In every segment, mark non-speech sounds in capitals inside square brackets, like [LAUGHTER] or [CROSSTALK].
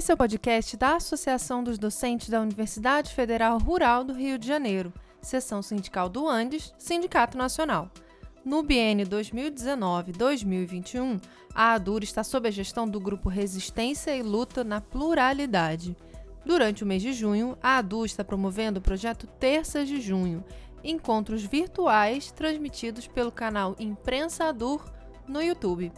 Esse é o podcast da Associação dos Docentes da Universidade Federal Rural do Rio de Janeiro, seção sindical do Andes, Sindicato Nacional. No biênio 2019-2021, a ADUR está sob a gestão do grupo Resistência e Luta na Pluralidade. Durante o mês de junho, a ADU está promovendo o projeto Terças de Junho, encontros virtuais transmitidos pelo canal Imprensa ADUR no YouTube.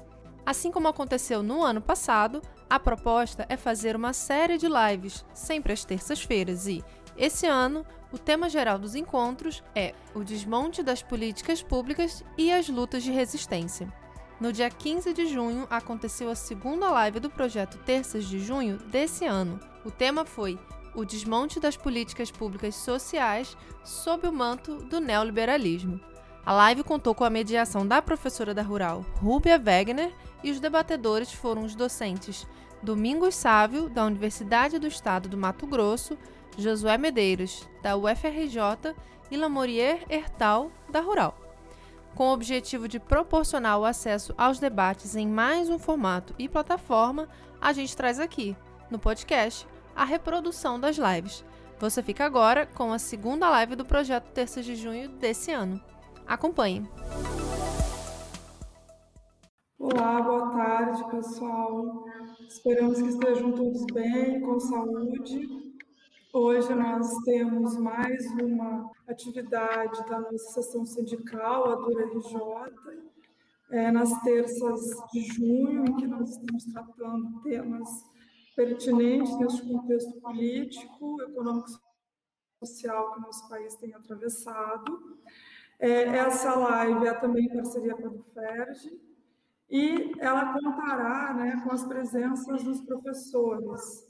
Assim como aconteceu no ano passado, a proposta é fazer uma série de lives, sempre às terças-feiras, e, esse ano, o tema geral dos encontros é o desmonte das políticas públicas e as lutas de resistência. No dia 15 de junho, aconteceu a segunda live do projeto Terças de Junho desse ano. O tema foi o desmonte das políticas públicas sociais sob o manto do neoliberalismo. A live contou com a mediação da professora da Rural, Rúbia Wegner, e os debatedores foram os docentes Domingos Sávio, da Universidade do Estado do Mato Grosso, Josué Medeiros, da UFRJ, e Lamorier Hertal, da Rural. Com o objetivo de proporcionar o acesso aos debates em mais um formato e plataforma, a gente traz aqui, no podcast, a reprodução das lives. Você fica agora com a segunda live do projeto Terça de Junho desse ano. Acompanhe! Olá, boa tarde, pessoal. Esperamos que estejam todos bem, com saúde. Hoje nós temos mais uma atividade da nossa sessão sindical, a Dura RJ, é, nas terças de junho, em que nós estamos tratando temas pertinentes neste contexto político, econômico e social que o nosso país tem atravessado. É, essa live é também em parceria com a do FERJ, e ela contará né, com as presenças dos professores.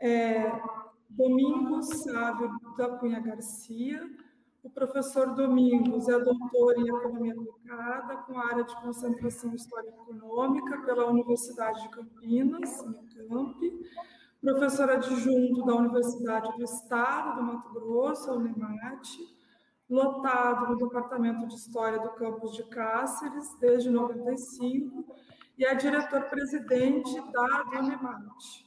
É, Domingos Sávio da Cunha Garcia, o professor Domingos é doutor em Economia Aplicada, com área de concentração História Econômica pela Universidade de Campinas, Unicamp, professor adjunto da Universidade do Estado do Mato Grosso, a Unemate, lotado no Departamento de História do campus de Cáceres desde 95 e é diretor-presidente da Unemate.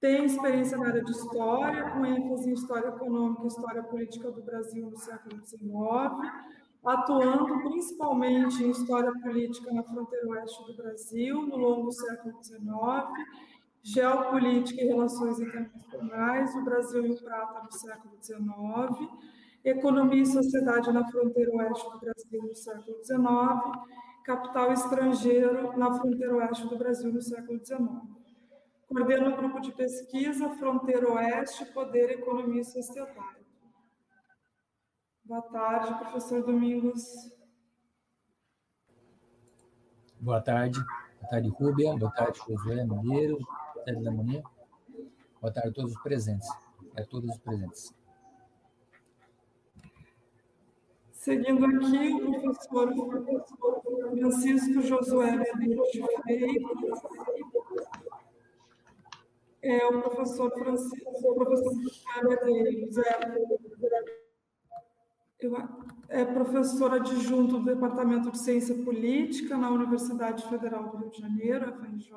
Tem experiência na área de história, com ênfase em história econômica e história política do Brasil no século XIX, atuando principalmente em história política na fronteira oeste do Brasil, no longo século XIX, geopolítica e relações internacionais, o Brasil e o Prata no século XIX, economia e sociedade na fronteira oeste do Brasil no século XIX, capital estrangeiro na fronteira oeste do Brasil no século XIX. Coordena o grupo de pesquisa Fronteira Oeste, Poder, Economia e Sociedade. Boa tarde, professor Domingos. Boa tarde. Boa tarde, Rúbia. Boa tarde, Josué Mineiro. Boa tarde. Boa tarde a todos os presentes. A todos os presentes. Seguindo aqui, o professor Francisco Josué de Freitas, é o professor Francisco, o professor é, é professor adjunto do Departamento de Ciência Política na Universidade Federal do Rio de Janeiro, FRJ,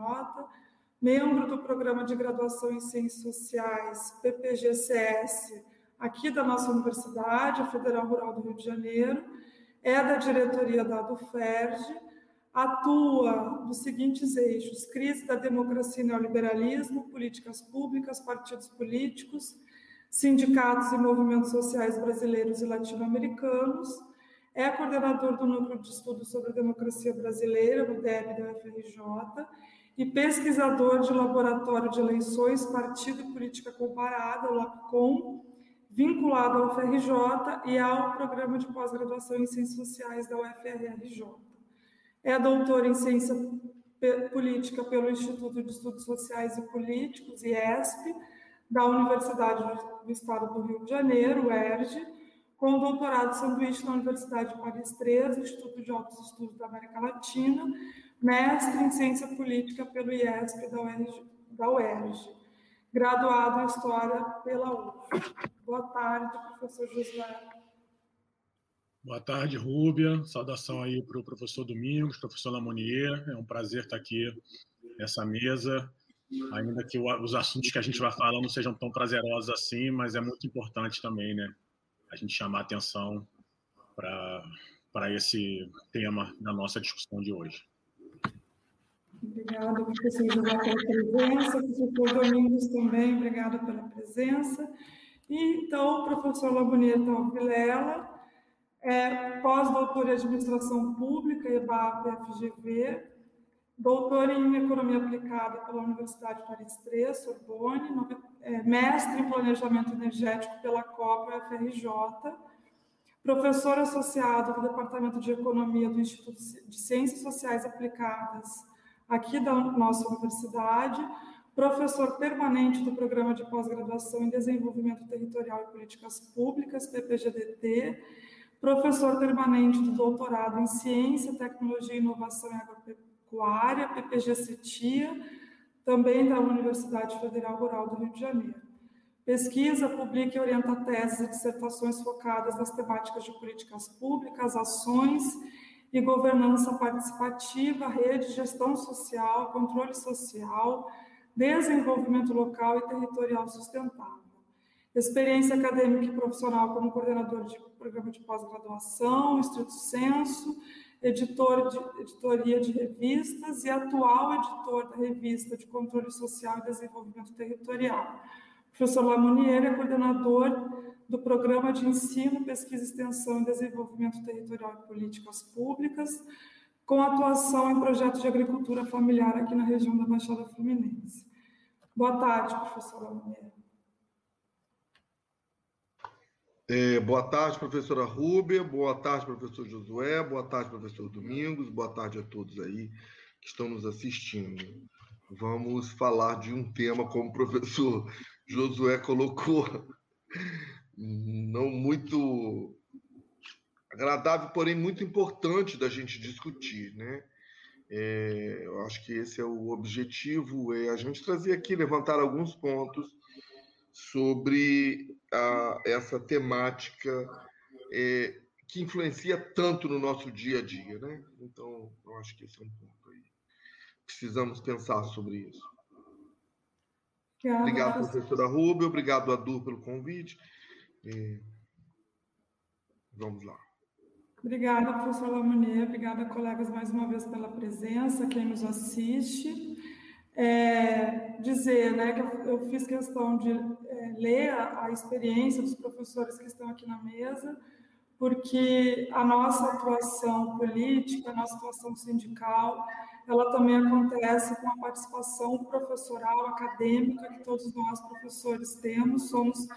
membro do Programa de Graduação em Ciências Sociais, PPGCS, aqui da nossa universidade, a Federal Rural do Rio de Janeiro, é da diretoria da ADUFERJ, atua nos seguintes eixos: crise da democracia e neoliberalismo, políticas públicas, partidos políticos, sindicatos e movimentos sociais brasileiros e latino-americanos. É coordenador do Núcleo de Estudos sobre a Democracia Brasileira, no DEB da UFRJ, e pesquisador de Laboratório de Eleições, Partido e Política Comparada, o LAPCOM, vinculado ao UFRJ e ao Programa de Pós-Graduação em Ciências Sociais da UFRJ. É doutor em Ciência Política pelo Instituto de Estudos Sociais e Políticos, IESP, da Universidade do Estado do Rio de Janeiro, UERJ, com doutorado sanduíche na Universidade de Paris III, Instituto de Altos Estudos da América Latina, mestre em Ciência Política pelo IESP da UERJ, da UERJ graduado em História pela UF. Boa tarde, professor Josué. Boa tarde, Rúbia. Saudação aí para o professor Domingos, professor Lamonier. É um prazer estar aqui nessa mesa ainda que os assuntos que a gente vai falar não sejam tão prazerosos assim, mas é muito importante também, né? A gente chamar atenção para esse tema da nossa discussão de hoje. Obrigada, professor José, pela presença, professor Domingos também, obrigada pela presença. E, então, professor Laboneta Vilela, é, pós-doutor em Administração Pública, EBAP, FGV, doutor em Economia Aplicada pela Universidade Paris III, Sorbonne, é, mestre em Planejamento Energético pela COPA FRJ, professor associado do Departamento de Economia do Instituto de Ciências Sociais Aplicadas aqui da nossa universidade, professor permanente do Programa de Pós-Graduação em Desenvolvimento Territorial e Políticas Públicas, PPGDT, professor permanente do doutorado em Ciência, Tecnologia, Inovação e Agropecuária, PPG CETIA, também da Universidade Federal Rural do Rio de Janeiro. Pesquisa, publica e orienta teses e dissertações focadas nas temáticas de políticas públicas, ações e governança participativa, rede, gestão social, controle social, desenvolvimento local e territorial sustentável. Experiência acadêmica e profissional como coordenador de programa de pós-graduação, estrito senso, editor de editoria de revistas e atual editor da revista de controle social e desenvolvimento territorial. O professor Lamonier é coordenador do Programa de Ensino, Pesquisa, Extensão e Desenvolvimento Territorial e Políticas Públicas, com atuação em projetos de agricultura familiar aqui na região da Baixada Fluminense. Boa tarde, professor Lamonier. É, boa tarde, professora Rúbia, boa tarde, professor Josué, boa tarde, professor Domingos, boa tarde a todos aí que estão nos assistindo. Vamos falar de um tema, como o professor Josué colocou, não muito agradável, porém muito importante da gente discutir, né? É, eu acho que esse é o objetivo, é a gente trazer aqui, levantar alguns pontos sobre a, essa temática é, que influencia tanto no nosso dia a dia, né? Então, eu acho que esse é um ponto aí. Precisamos pensar sobre isso. Obrigado, professora Rubio. Obrigado, Adu, pelo convite. E... Vamos lá. Obrigada, professor Lamonet. Obrigada, colegas, mais uma vez pela presença, quem nos assiste. É, dizer né, que eu fiz questão de é, ler a, a, experiência dos professores que estão aqui na mesa, porque a nossa atuação política, a nossa atuação sindical, ela também acontece com a participação professoral, acadêmica, que todos nós, professores, temos, somos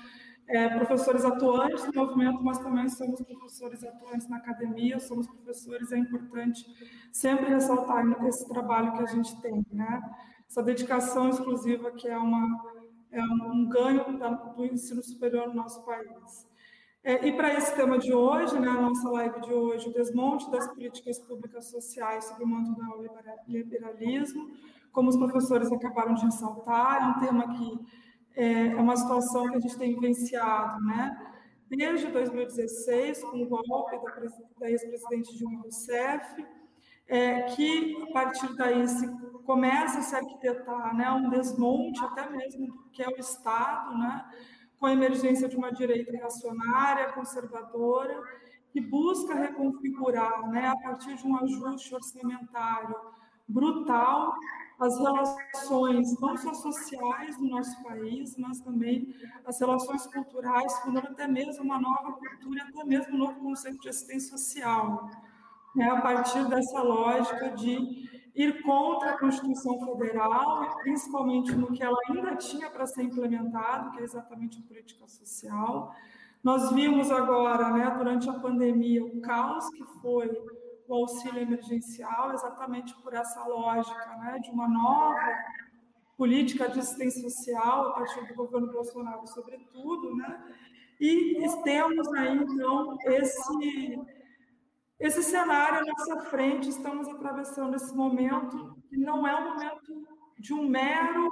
é, professores atuantes no movimento, mas também somos professores atuantes na academia, somos professores, é importante sempre ressaltar esse trabalho que a gente tem, né? essa dedicação exclusiva que é, uma, é um ganho da, do ensino superior no nosso país. É, e para esse tema de hoje, né, a nossa live de hoje, o desmonte das políticas públicas sociais sob o manto do neoliberalismo, como os professores acabaram de ressaltar, é um tema que é, é uma situação que a gente tem vivenciado, né? Desde 2016, com o golpe da, da ex-presidente Dilma Rousseff, é, que a partir daí se começa a se arquitetar né, um desmonte até mesmo do que é o Estado, né, com a emergência de uma direita reacionária, conservadora, que busca reconfigurar, né, a partir de um ajuste orçamentário brutal, as relações não só sociais do nosso país, mas também as relações culturais, fundando até mesmo uma nova cultura, até mesmo um novo conceito de assistência social né, a partir dessa lógica de ir contra a Constituição Federal, principalmente no que ela ainda tinha para ser implementado, que é exatamente a política social. Nós vimos agora, né, durante a pandemia, o caos que foi o auxílio emergencial, exatamente por essa lógica né, de uma nova política de assistência social a partir do governo Bolsonaro, sobretudo, né? E temos aí, então, esse esse cenário à nossa frente, estamos atravessando esse momento, que não é um momento de um mero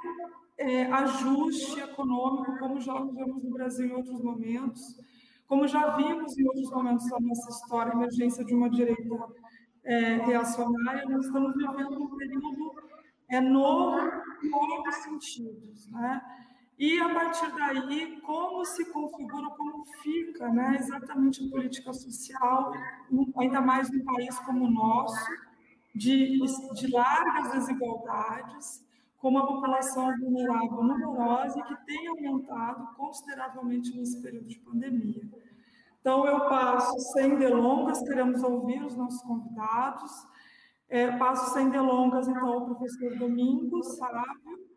é, ajuste econômico, como já vimos no Brasil em outros momentos, como já vimos em outros momentos da nossa história, a emergência de uma direita é, reacionária, nós estamos vivendo um período é, novo em todos os sentidos, né? E a partir daí, como se configura, como fica, né, exatamente a política social, ainda mais num país como o nosso, de, de largas desigualdades, com uma população vulnerável numerosa e que tem aumentado consideravelmente nesse período de pandemia. Então, eu passo sem delongas, queremos ouvir os nossos convidados. É, passo sem delongas, então, ao professor Domingos Sábio.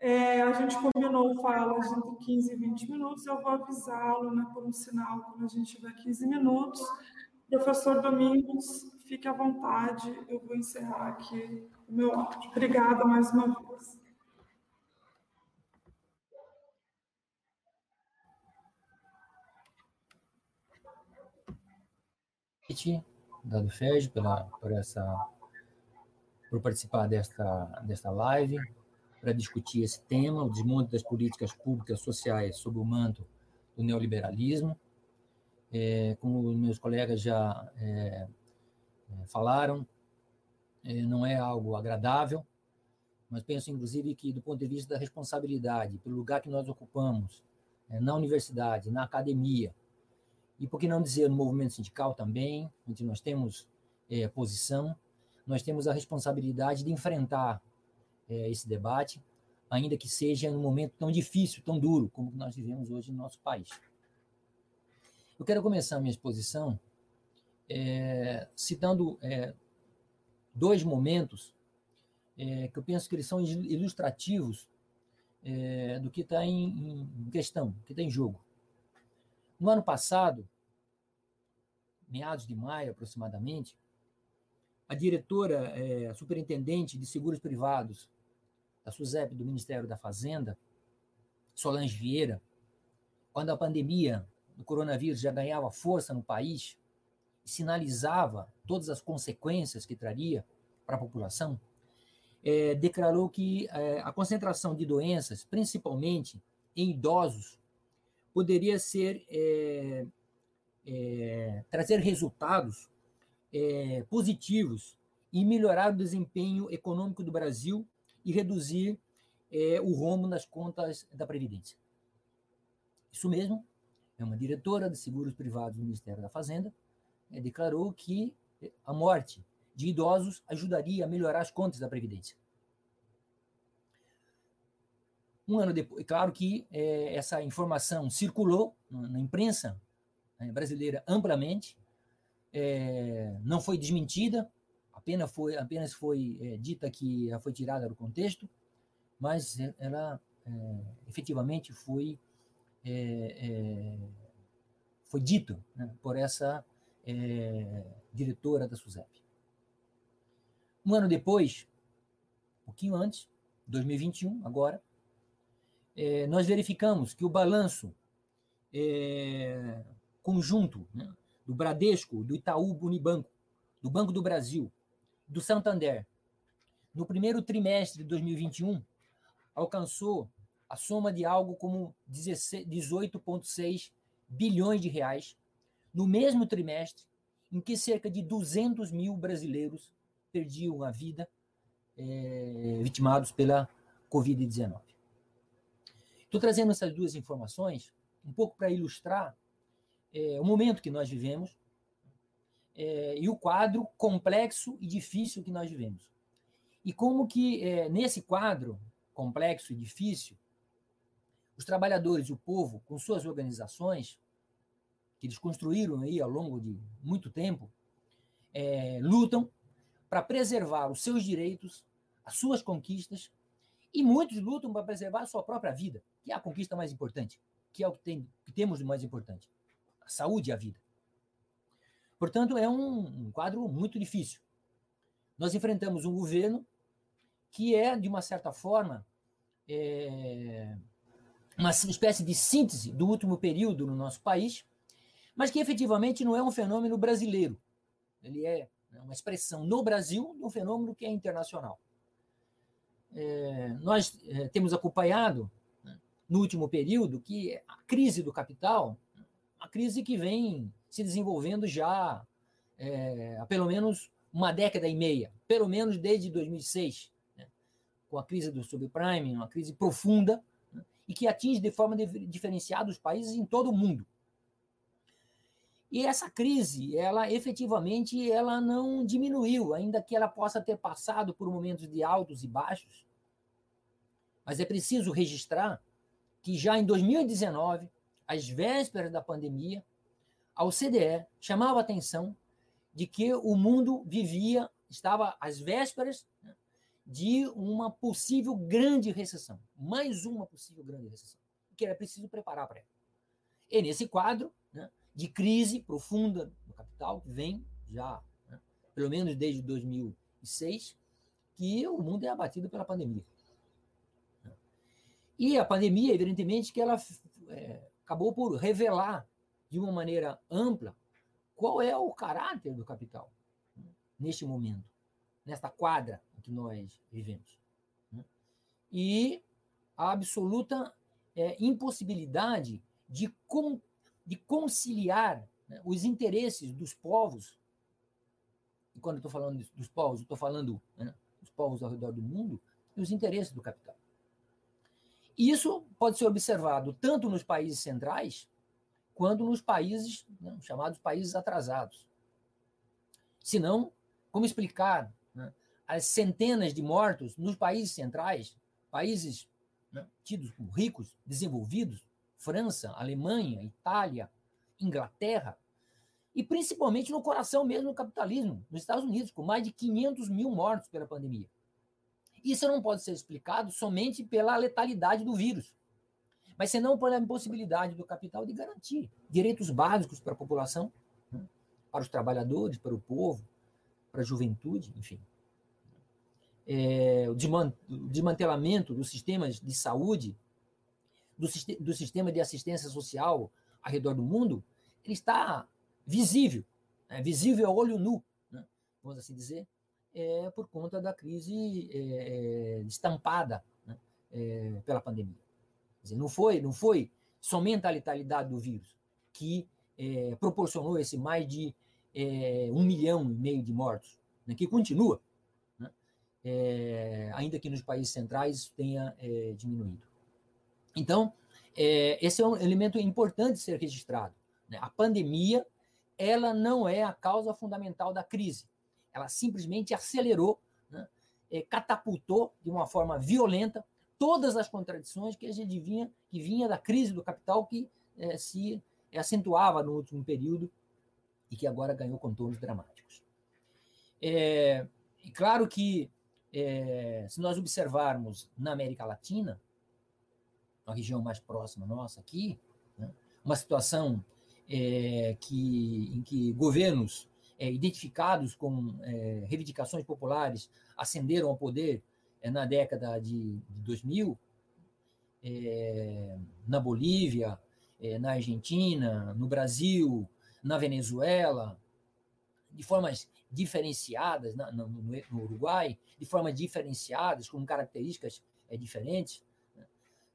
É, a gente combinou falas entre 15 e 20 minutos, eu vou avisá-lo né, por um sinal quando a gente tiver 15 minutos. Professor Domingos, fique à vontade, eu vou encerrar aqui o meu áudio. Obrigada mais uma vez. Dado FED, pela, por, essa, por participar desta, desta live, para discutir esse tema, o desmonte das políticas públicas sociais sob o manto do neoliberalismo. É, como meus colegas já é, é, falaram, é, não é algo agradável, mas penso, inclusive, que, do ponto de vista da responsabilidade, pelo lugar que nós ocupamos, é, na universidade, na academia, e por que não dizer no movimento sindical também, onde nós temos é, posição, nós temos a responsabilidade de enfrentar é, esse debate, ainda que seja num momento tão difícil, tão duro, como nós vivemos hoje no nosso país. Eu quero começar a minha exposição é, citando é, dois momentos é, que eu penso que eles são ilustrativos é, do que está em, em questão, do que está em jogo. No ano passado, meados de maio aproximadamente, a diretora, é, a superintendente de seguros privados da SUSEP do Ministério da Fazenda, Solange Vieira, quando a pandemia do coronavírus já ganhava força no país e sinalizava todas as consequências que traria para a população, é, declarou que é, a concentração de doenças, principalmente em idosos, poderia ser é, é, trazer resultados é, positivos e melhorar o desempenho econômico do Brasil e reduzir é, o rombo nas contas da Previdência. Isso mesmo, é uma diretora de seguros privados do Ministério da Fazenda, é, declarou que a morte de idosos ajudaria a melhorar as contas da Previdência. Um ano depois, claro que é, essa informação circulou na, imprensa né, brasileira amplamente, é, não foi desmentida, apenas foi, apenas foi é, dita que ela foi tirada do contexto, mas ela é, efetivamente foi, é, é, foi dito né, por essa diretora da SUSEP. Um ano depois, um pouquinho antes, 2021, agora, é, nós verificamos que o balanço é, conjunto né, do Bradesco, do Itaú Unibanco, do Banco do Brasil, do Santander, no primeiro trimestre de 2021, alcançou a soma de algo como 18,6 bilhões de reais, no mesmo trimestre em que cerca de 200 mil brasileiros perdiam a vida é, vitimados pela Covid-19. Estou trazendo essas duas informações um pouco para ilustrar é, o momento que nós vivemos é, e o quadro complexo e difícil que nós vivemos. E como que, é, nesse quadro complexo e difícil, os trabalhadores e o povo, com suas organizações, que eles construíram aí ao longo de muito tempo, é, lutam para preservar os seus direitos, as suas conquistas, e muitos lutam para preservar a sua própria vida que é a conquista mais importante, que é o que, tem, que temos de mais importante, a saúde e a vida. Portanto, é um, um quadro muito difícil. Nós enfrentamos um governo que é, de uma certa forma, é, uma espécie de síntese do último período no nosso país, mas que efetivamente não é um fenômeno brasileiro. Ele é né, uma expressão no Brasil de um fenômeno que é internacional. É, nós é, temos acompanhado no último período que a crise do capital, uma crise que vem se desenvolvendo já é, há pelo menos uma década e meia, pelo menos desde 2006. Né? com a crise do subprime, uma crise profunda, né, e que atinge de forma diferenciada os países em todo o mundo. E essa crise, ela efetivamente, ela não diminuiu, ainda que ela possa ter passado por momentos de altos e baixos. Mas é preciso registrar que já em 2019, às vésperas da pandemia, a OCDE chamava a atenção de que o mundo vivia, estava às vésperas né, de uma possível grande recessão, mais uma possível grande recessão, que era preciso preparar para ela. E nesse quadro de crise profunda no capital, que vem já, né, pelo menos desde 2006, que o mundo é abatido pela pandemia. E a pandemia, evidentemente, que ela é, acabou por revelar de uma maneira ampla qual é o caráter do capital né, neste momento nesta quadra que nós vivemos. Né? E a absoluta é, impossibilidade de, com, de conciliar né, os interesses dos povos, e quando eu estou falando dos povos, estou falando né, dos povos ao redor do mundo, e os interesses do capital. Isso pode ser observado tanto nos países centrais, quanto nos países, né, chamados países atrasados. Se não, como explicar né, as centenas de mortos nos países centrais, países né, tidos como ricos, desenvolvidos, França, Alemanha, Itália, Inglaterra, e principalmente no coração mesmo do capitalismo, nos Estados Unidos, com mais de 500 mil mortos pela pandemia. Isso não pode ser explicado somente pela letalidade do vírus, mas senão pela impossibilidade do capital de garantir direitos básicos para a população, né, para os trabalhadores, para o povo, para a juventude, enfim. É, o desmantelamento dos sistemas de saúde, do, do sistema de assistência social ao redor do mundo, ele está visível, né? visível a olho nu, né? vamos assim dizer, é, por conta da crise é, é estampada né? é, pela pandemia. Dizer, não foi, não foi somente a letalidade do vírus que é, proporcionou esse mais de é, um milhão e meio de mortos, né, que continua, né, é, ainda que nos países centrais tenha é, diminuído. Então, é, esse é um elemento importante ser registrado. Né? A pandemia, ela não é a causa fundamental da crise. Ela simplesmente acelerou, né, é, catapultou de uma forma violenta todas as contradições que a gente vinha, que vinha da crise do capital que é, se acentuava no último período e que agora ganhou contornos dramáticos. É, e claro que, é, se nós observarmos na América Latina, a região mais próxima nossa aqui, né, uma situação é, que, em que governos é, identificados com é, reivindicações populares ascenderam ao poder é, na década de, de 2000, na Bolívia, na Argentina, no Brasil, na Venezuela, de formas diferenciadas, na, no, no, Uruguai, de formas diferenciadas, com características é, diferentes.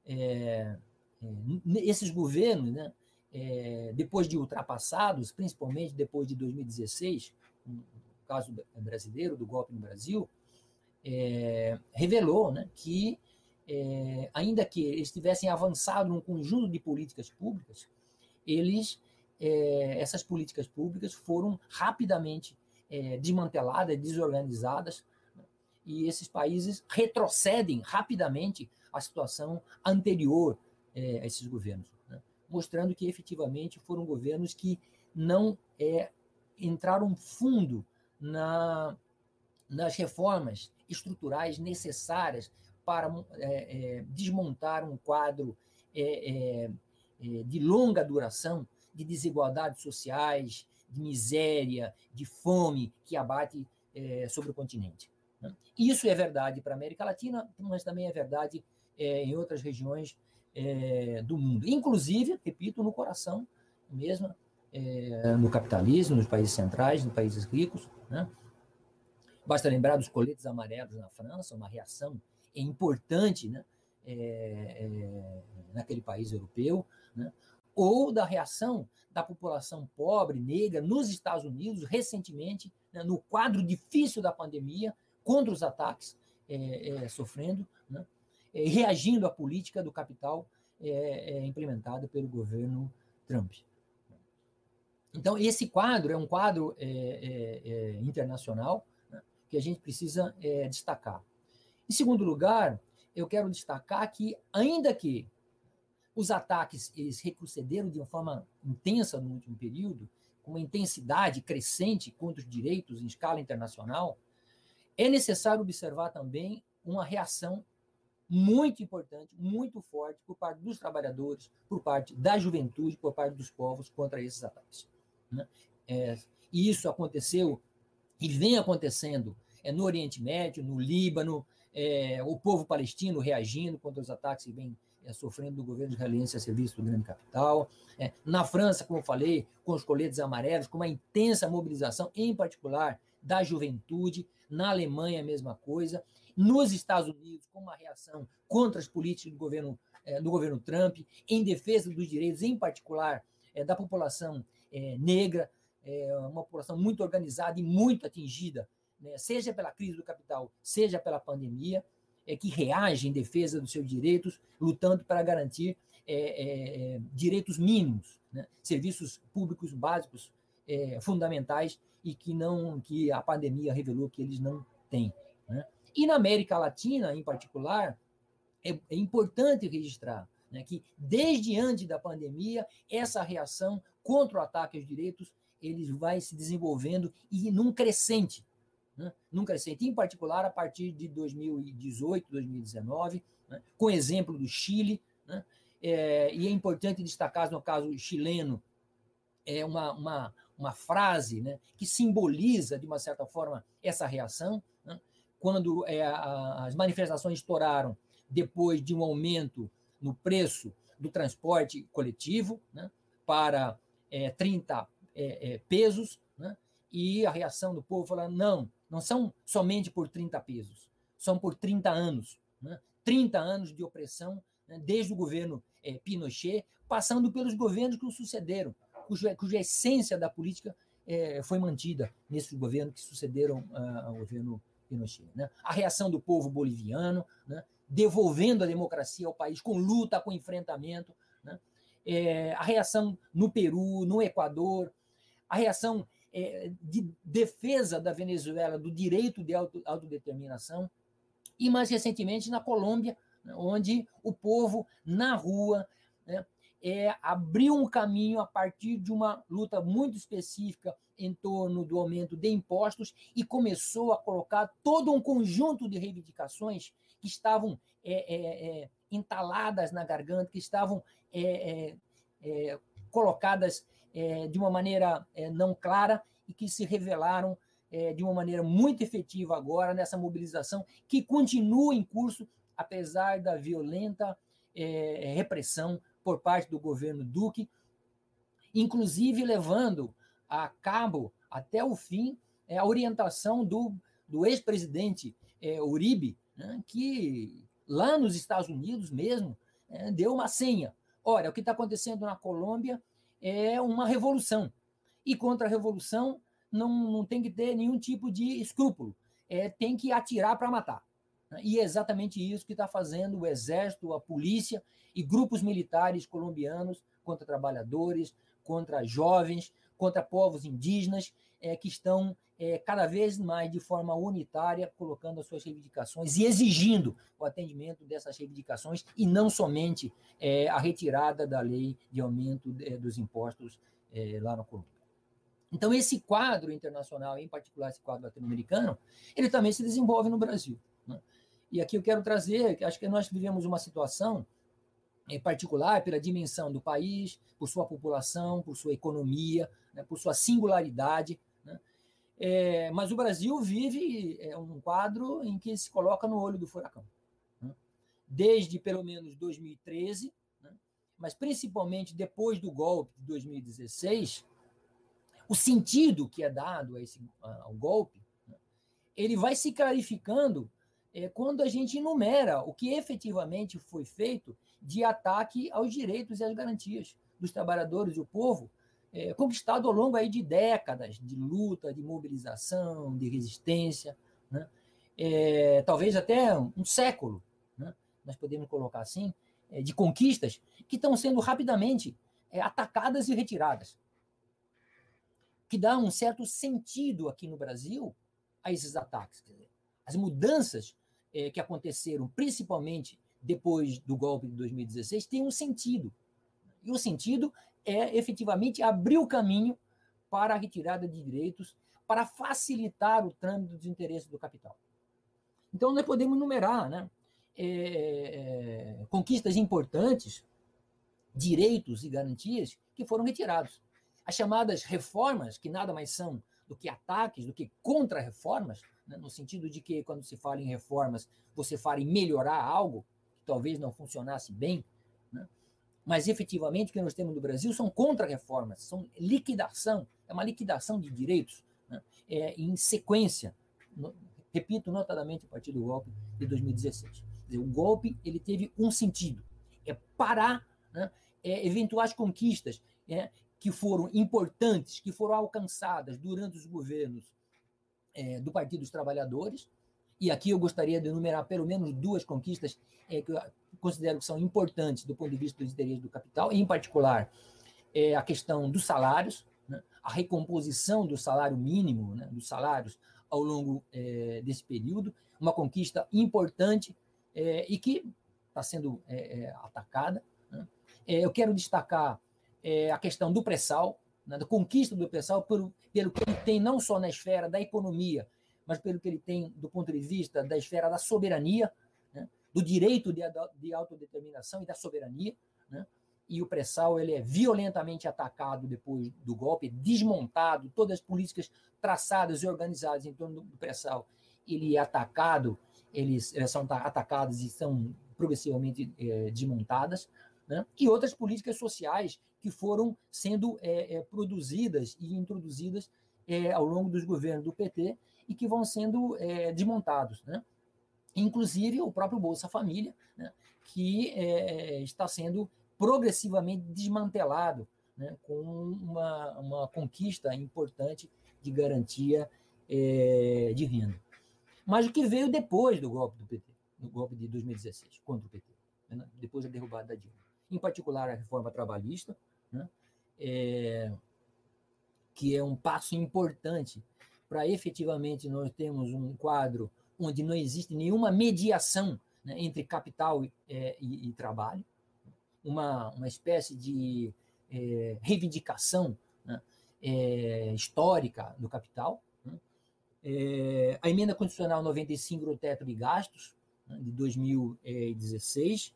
É, é, esses governos, né, é, depois de ultrapassados, principalmente depois de 2016, no caso brasileiro, do golpe no Brasil, é, revelou né, que, é, ainda que eles tivessem avançado num conjunto de políticas públicas, eles é, essas políticas públicas foram rapidamente é, desmanteladas, desorganizadas, né? e esses países retrocedem rapidamente à situação anterior é, a esses governos, né? mostrando que efetivamente foram governos que não é, entraram fundo na, nas reformas estruturais necessárias para é, é, desmontar um quadro é, de longa duração de desigualdades sociais, de miséria, de fome que abate é, sobre o continente. Né? Isso é verdade para a América Latina, mas também é verdade é, em outras regiões é, do mundo, inclusive, repito, no coração mesmo, é, no capitalismo, nos países centrais, nos países ricos. Né? Basta lembrar dos coletes amarelos na França, uma reação importante né? É, naquele país europeu, né? ou da reação da população pobre, negra, nos Estados Unidos, recentemente, né, no quadro difícil da pandemia, contra os ataques é, é, sofrendo, né? É, reagindo à política do capital implementada pelo governo Trump. Então, esse quadro é um quadro internacional né, que a gente precisa destacar. Em segundo lugar, eu quero destacar que, ainda que os ataques eles retrocederam de uma forma intensa no último período, com uma intensidade crescente contra os direitos em escala internacional, é necessário observar também uma reação muito importante, muito forte por parte dos trabalhadores, por parte da juventude, por parte dos povos contra esses ataques. Né? É, e isso aconteceu e vem acontecendo é, no Oriente Médio, no Líbano, é, o povo palestino reagindo contra os ataques que vem é, sofrendo do governo israelense a serviço do grande capital. É, na França, como eu falei, com os coletes amarelos, com uma intensa mobilização, em particular da juventude. Na Alemanha, a mesma coisa. Nos Estados Unidos, com uma reação contra as políticas do governo, é, do governo Trump, em defesa dos direitos, em particular é, da população é, negra, uma população muito organizada e muito atingida, né, seja pela crise do capital, seja pela pandemia que reage em defesa dos seus direitos, lutando para garantir direitos mínimos, né? serviços públicos básicos fundamentais e que não que a pandemia revelou que eles não têm. E na América Latina, em particular, é, é importante registrar né, que desde antes da pandemia essa reação contra o ataque aos direitos eles vai se desenvolvendo e num crescente né, num crescente, em particular a partir de 2018, 2019, né, com exemplo do Chile, né, é, e é importante destacar no caso chileno é uma, uma, uma frase né, que simboliza, de uma certa forma, essa reação. Quando é, a, as manifestações estouraram depois de um aumento no preço do transporte coletivo né, para é, 30 é, é, pesos, né, e a reação do povo falando: não, não são somente por 30 pesos, são por 30 anos. Né? 30 anos de opressão, né? desde o governo é, Pinochet, passando pelos governos que o sucederam, cuja, cuja essência da política é, foi mantida nesses governos que sucederam uh, ao governo Pinochet. Né? A reação do povo boliviano, né? devolvendo a democracia ao país com luta, com enfrentamento. Né? É, a reação no Peru, no Equador, a reação é, de defesa da Venezuela do direito de auto, autodeterminação, e mais recentemente na Colômbia, né, onde o povo na rua né, é, abriu um caminho a partir de uma luta muito específica em torno do aumento de impostos e começou a colocar todo um conjunto de reivindicações que estavam é, é, é entaladas na garganta, que estavam é, é, colocadas de uma maneira não clara e que se revelaram de uma maneira muito efetiva agora nessa mobilização, que continua em curso, apesar da violenta repressão por parte do governo Duque, inclusive levando a cabo, até o fim, é, a orientação do, do ex-presidente é, Uribe, né, que lá nos Estados Unidos mesmo é, deu uma senha. Olha, o que está acontecendo na Colômbia é uma revolução. E contra a revolução não, não tem que ter nenhum tipo de escrúpulo. É, tem que atirar para matar. E é exatamente isso que está fazendo o exército, a polícia e grupos militares colombianos contra trabalhadores, contra jovens, contra povos indígenas, é, que estão é, cada vez mais de forma unitária colocando as suas reivindicações e exigindo o atendimento dessas reivindicações e não somente é, a retirada da lei de aumento é, dos impostos é, lá na Colômbia. Então, esse quadro internacional, em particular esse quadro latino-americano, ele também se desenvolve no Brasil. Né? E aqui eu quero trazer, acho que nós vivemos uma situação em particular pela dimensão do país, por sua população, por sua economia, né, por sua singularidade. Né? É, mas o Brasil vive é, um quadro em que se coloca no olho do furacão. Né? Desde pelo menos 2013, né? mas principalmente depois do golpe de 2016, o sentido que é dado a esse, ao golpe, né? ele vai se clarificando é, quando a gente enumera o que efetivamente foi feito de ataque aos direitos e às garantias dos trabalhadores e do povo, é, conquistado ao longo aí de décadas de luta, de mobilização, de resistência. Né? é, talvez até um século, né? nós podemos colocar assim, é, de conquistas que estão sendo rapidamente é, atacadas e retiradas. Que dá um certo sentido aqui no Brasil a esses ataques. As mudanças é, que aconteceram, principalmente depois do golpe de 2016, têm um sentido. E o sentido é efetivamente abrir o caminho para a retirada de direitos, para facilitar o trâmite dos interesses do capital. Então, nós podemos numerar né, é, é, conquistas importantes, direitos e garantias que foram retirados. As chamadas reformas, que nada mais são do que ataques, do que contra-reformas, né, no sentido de que, quando se fala em reformas, você fala em melhorar algo que talvez não funcionasse bem, né, mas efetivamente o que nós temos no Brasil são contra-reformas, são liquidação, é uma liquidação de direitos né, é, em sequência, no, repito, notadamente a partir do golpe de 2016. Dizer, o golpe ele teve um sentido, é parar né, é, eventuais conquistas é, que foram importantes, que foram alcançadas durante os governos é, do Partido dos Trabalhadores, e aqui eu gostaria de enumerar pelo menos duas conquistas é, que eu considero que são importantes do ponto de vista dos interesses do capital, em particular é, a questão dos salários, né, a recomposição do salário mínimo, né, dos salários ao longo é, desse período, uma conquista importante é, e que está sendo é, é, atacada. Né? Eu quero destacar a questão do pré-sal, né, da conquista do pré-sal, pelo, pelo que ele tem não só na esfera da economia, mas pelo que ele tem do ponto de vista da esfera da soberania, né, do direito de, de autodeterminação e da soberania. Né, e o pré-sal ele é violentamente atacado depois do golpe, desmontado, todas as políticas traçadas e organizadas em torno do pré-sal, ele é atacado, eles, eles são atacadas e são progressivamente é, desmontadas, né? e outras políticas sociais que foram sendo é, é, produzidas e introduzidas é, ao longo dos governos do PT e que vão sendo é, desmontados. Né? Inclusive o próprio Bolsa Família, né? que é, está sendo progressivamente desmantelado, né, com uma, uma conquista importante de garantia é, de renda. Mas o que veio depois do golpe do PT, no golpe de 2016, contra o PT, né, depois da derrubada da Dilma. Em particular, a reforma trabalhista, né, é, que é um passo importante para efetivamente nós termos um quadro onde não existe nenhuma mediação né, entre capital é, e, e trabalho, uma, uma espécie de é, reivindicação né, é, histórica do capital. Né, é, a emenda constitucional 95 do teto de gastos, né, de 2016.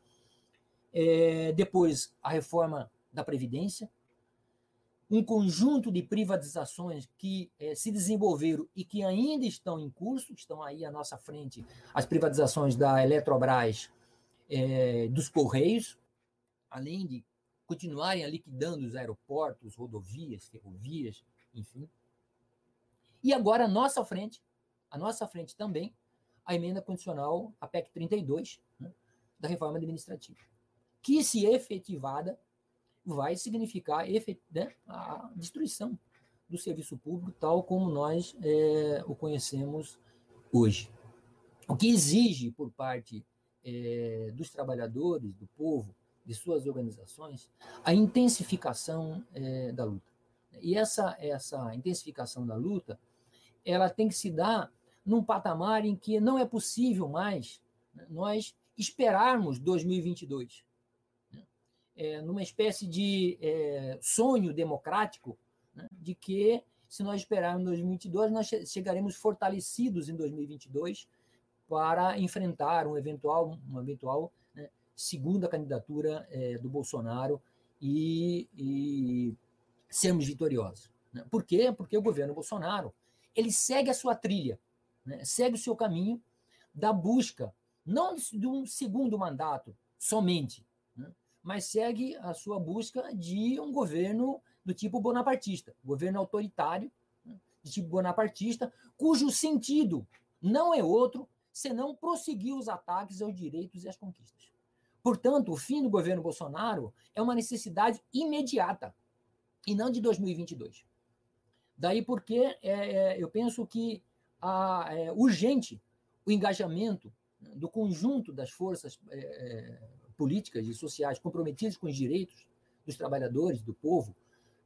É, depois, a reforma da Previdência. Um conjunto de privatizações que é, se desenvolveram e que ainda estão em curso, estão aí à nossa frente, as privatizações da Eletrobras, é, dos Correios, além de continuarem liquidando os aeroportos, rodovias, ferrovias, enfim. E agora, à nossa frente, à nossa frente também, a emenda condicional, a PEC 32, né, da reforma administrativa, que, se efetivada, vai significar né, a destruição do serviço público tal como nós é, o conhecemos hoje. O que exige por parte é, dos trabalhadores, do povo, de suas organizações a intensificação é, da luta. E essa, essa intensificação da luta ela tem que se dar num patamar em que não é possível mais né, nós esperarmos 2022. Né, é, numa espécie de é, sonho democrático né, de que, se nós esperarmos 2022, nós chegaremos fortalecidos em 2022 para enfrentar um eventual, um eventual segunda candidatura é, do Bolsonaro e, e sermos vitoriosos. Né? Por quê? Porque o governo Bolsonaro ele segue a sua trilha, né? segue o seu caminho da busca, não de um segundo mandato somente, né? Mas segue a sua busca de um governo do tipo bonapartista, governo autoritário, né? de tipo bonapartista, cujo sentido não é outro senão prosseguir os ataques aos direitos e às conquistas. Portanto, o fim do governo Bolsonaro é uma necessidade imediata e não de 2022. Daí porque é, é, eu penso que é urgente o engajamento do conjunto das forças é, políticas e sociais comprometidas com os direitos dos trabalhadores, do povo,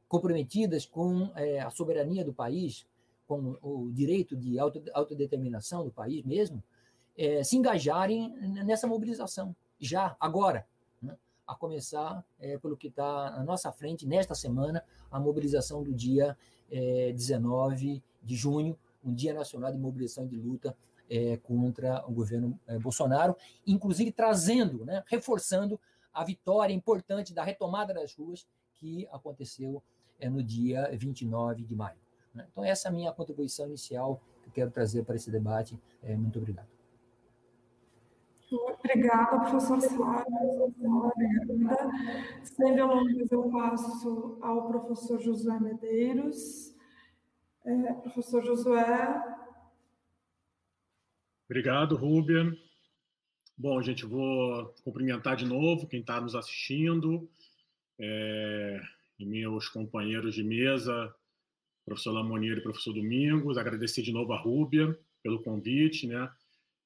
comprometidas com é, a soberania do país, com o direito de autodeterminação do país mesmo, é, se engajarem nessa mobilização, já, agora, né? a começar é, pelo que está na nossa frente, nesta semana, a mobilização do dia é, 19 de junho, um dia nacional de mobilização de luta é, contra o governo é, Bolsonaro, inclusive trazendo, né, reforçando a vitória importante da retomada das ruas que aconteceu é no dia 29 de maio. Né? Então, essa é a minha contribuição inicial que eu quero trazer para esse debate. É, muito obrigado. Obrigada, professor Sara. Sem delongas, eu passo ao professor Josué Medeiros. É, professor Josué. Obrigado, Rúbia. Bom, gente, vou cumprimentar de novo quem está nos assistindo. É, e meus companheiros de mesa, professor Lamonier e professor Domingos, agradecer de novo a Rúbia pelo convite, né?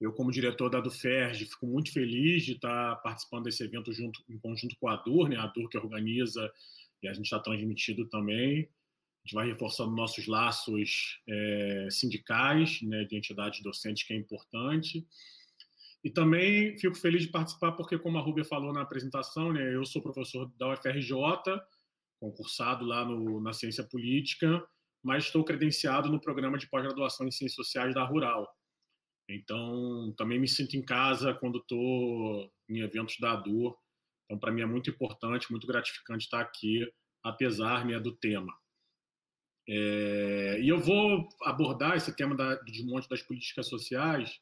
Eu, como diretor da DUFERJ, fico muito feliz de estar participando desse evento junto, em conjunto com a DUR, né? a DUR que organiza e a gente está transmitido também. Gente vai reforçando nossos laços é, sindicais, né, de entidades docentes, que é importante. E também fico feliz de participar porque, como a Rúbia falou na apresentação, né, eu sou professor da UFRJ, concursado lá no, na ciência política, mas estou credenciado no programa de pós-graduação em ciências sociais da Rural. Então, também me sinto em casa quando estou em eventos da ADUR. Então, para mim é muito importante, muito gratificante estar aqui, apesar né, do tema. É, e eu vou abordar esse tema da, de monte das políticas sociais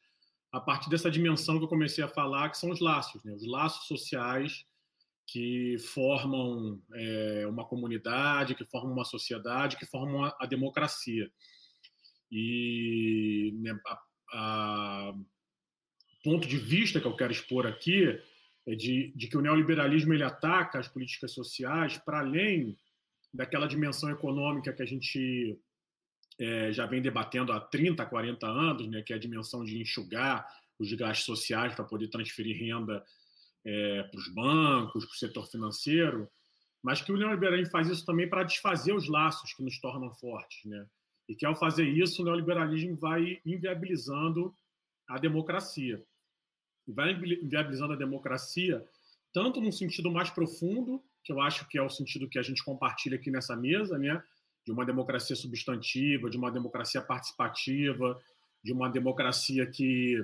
a partir dessa dimensão que eu comecei a falar, que são os laços, né? os laços sociais que formam é, uma comunidade, que formam uma sociedade, que formam a, a democracia. E né, ponto de vista que eu quero expor aqui é de, de que o neoliberalismo ele ataca as políticas sociais para além daquela dimensão econômica que a gente é, já vem debatendo há 30, 40 anos, né, que é a dimensão de enxugar os gastos sociais para poder transferir renda é, para os bancos, para o setor financeiro, mas que o neoliberalismo faz isso também para desfazer os laços que nos tornam fortes. Né? E que, ao fazer isso, o neoliberalismo vai inviabilizando a democracia. Vai inviabilizando a democracia tanto num sentido mais profundo, que eu acho que é o sentido que a gente compartilha aqui nessa mesa, né? de uma democracia substantiva, de uma democracia participativa, de uma democracia que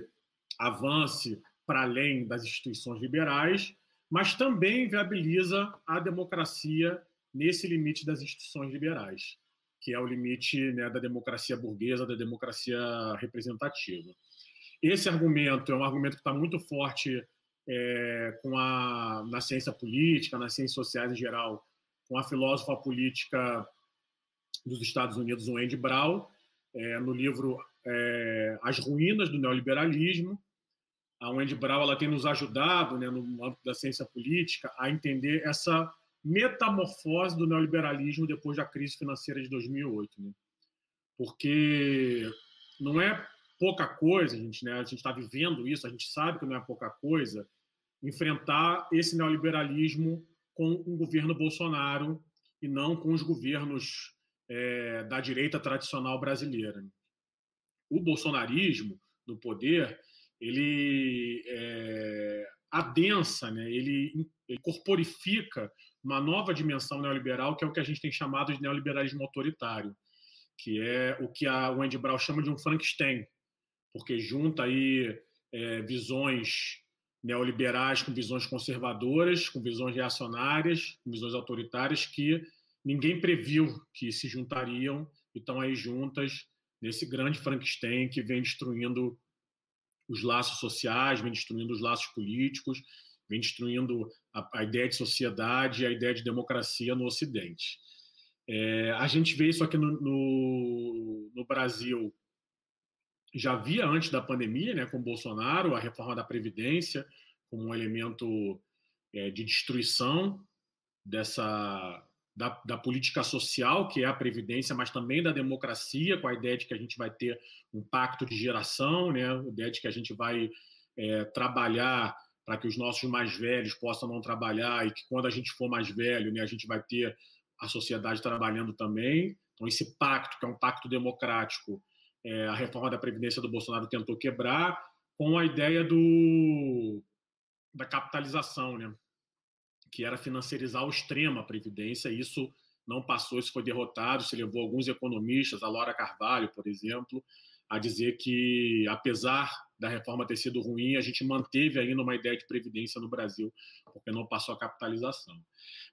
avance para além das instituições liberais, mas também viabiliza a democracia nesse limite das instituições liberais, que é o limite né, da democracia burguesa, da democracia representativa. Esse argumento é um argumento que está muito forte é, com a, na ciência política, nas ciências sociais em geral, com a filósofa política dos Estados Unidos, Wendy Brown, é, no livro é, As Ruínas do Neoliberalismo. A Wendy Brown ela tem nos ajudado, né, no âmbito da ciência política, a entender essa metamorfose do neoliberalismo depois da crise financeira de 2008. Né? Porque não é pouca coisa, gente, né? a gente está vivendo isso, a gente sabe que não é pouca coisa, enfrentar esse neoliberalismo com o governo Bolsonaro e não com os governos é, da direita tradicional brasileira. O bolsonarismo no poder, ele é, adensa, né? ele, ele corporifica uma nova dimensão neoliberal, que é o que a gente tem chamado de neoliberalismo autoritário, que é o que a Wendy Brown chama de um Frankenstein, porque junta aí é, visões neoliberais com visões conservadoras, com visões reacionárias, com visões autoritárias que ninguém previu que se juntariam e estão aí juntas nesse grande Frankenstein que vem destruindo os laços sociais, vem destruindo os laços políticos, vem destruindo a, a ideia de sociedade e a ideia de democracia no Ocidente. É, a gente vê isso aqui no, no, no, Brasil, já via antes da pandemia, né, com Bolsonaro, a reforma da Previdência como um elemento é, de destruição dessa da, da, política social, que é a previdência, mas também da democracia, com a ideia de que a gente vai ter um pacto de geração, né? a ideia de que a gente vai é, trabalhar para que os nossos mais velhos possam não trabalhar e que quando a gente for mais velho, né, a gente vai ter a sociedade trabalhando também. Então, esse pacto, que é um pacto democrático, é, a reforma da Previdência do Bolsonaro tentou quebrar com a ideia do, da capitalização, né? que era financiarizar ao extremo a Previdência. Isso não passou, isso foi derrotado. Se levou alguns economistas, a Laura Carvalho, por exemplo, a dizer que, apesar da reforma ter sido ruim, a gente manteve ainda uma ideia de previdência no Brasil, porque não passou a capitalização.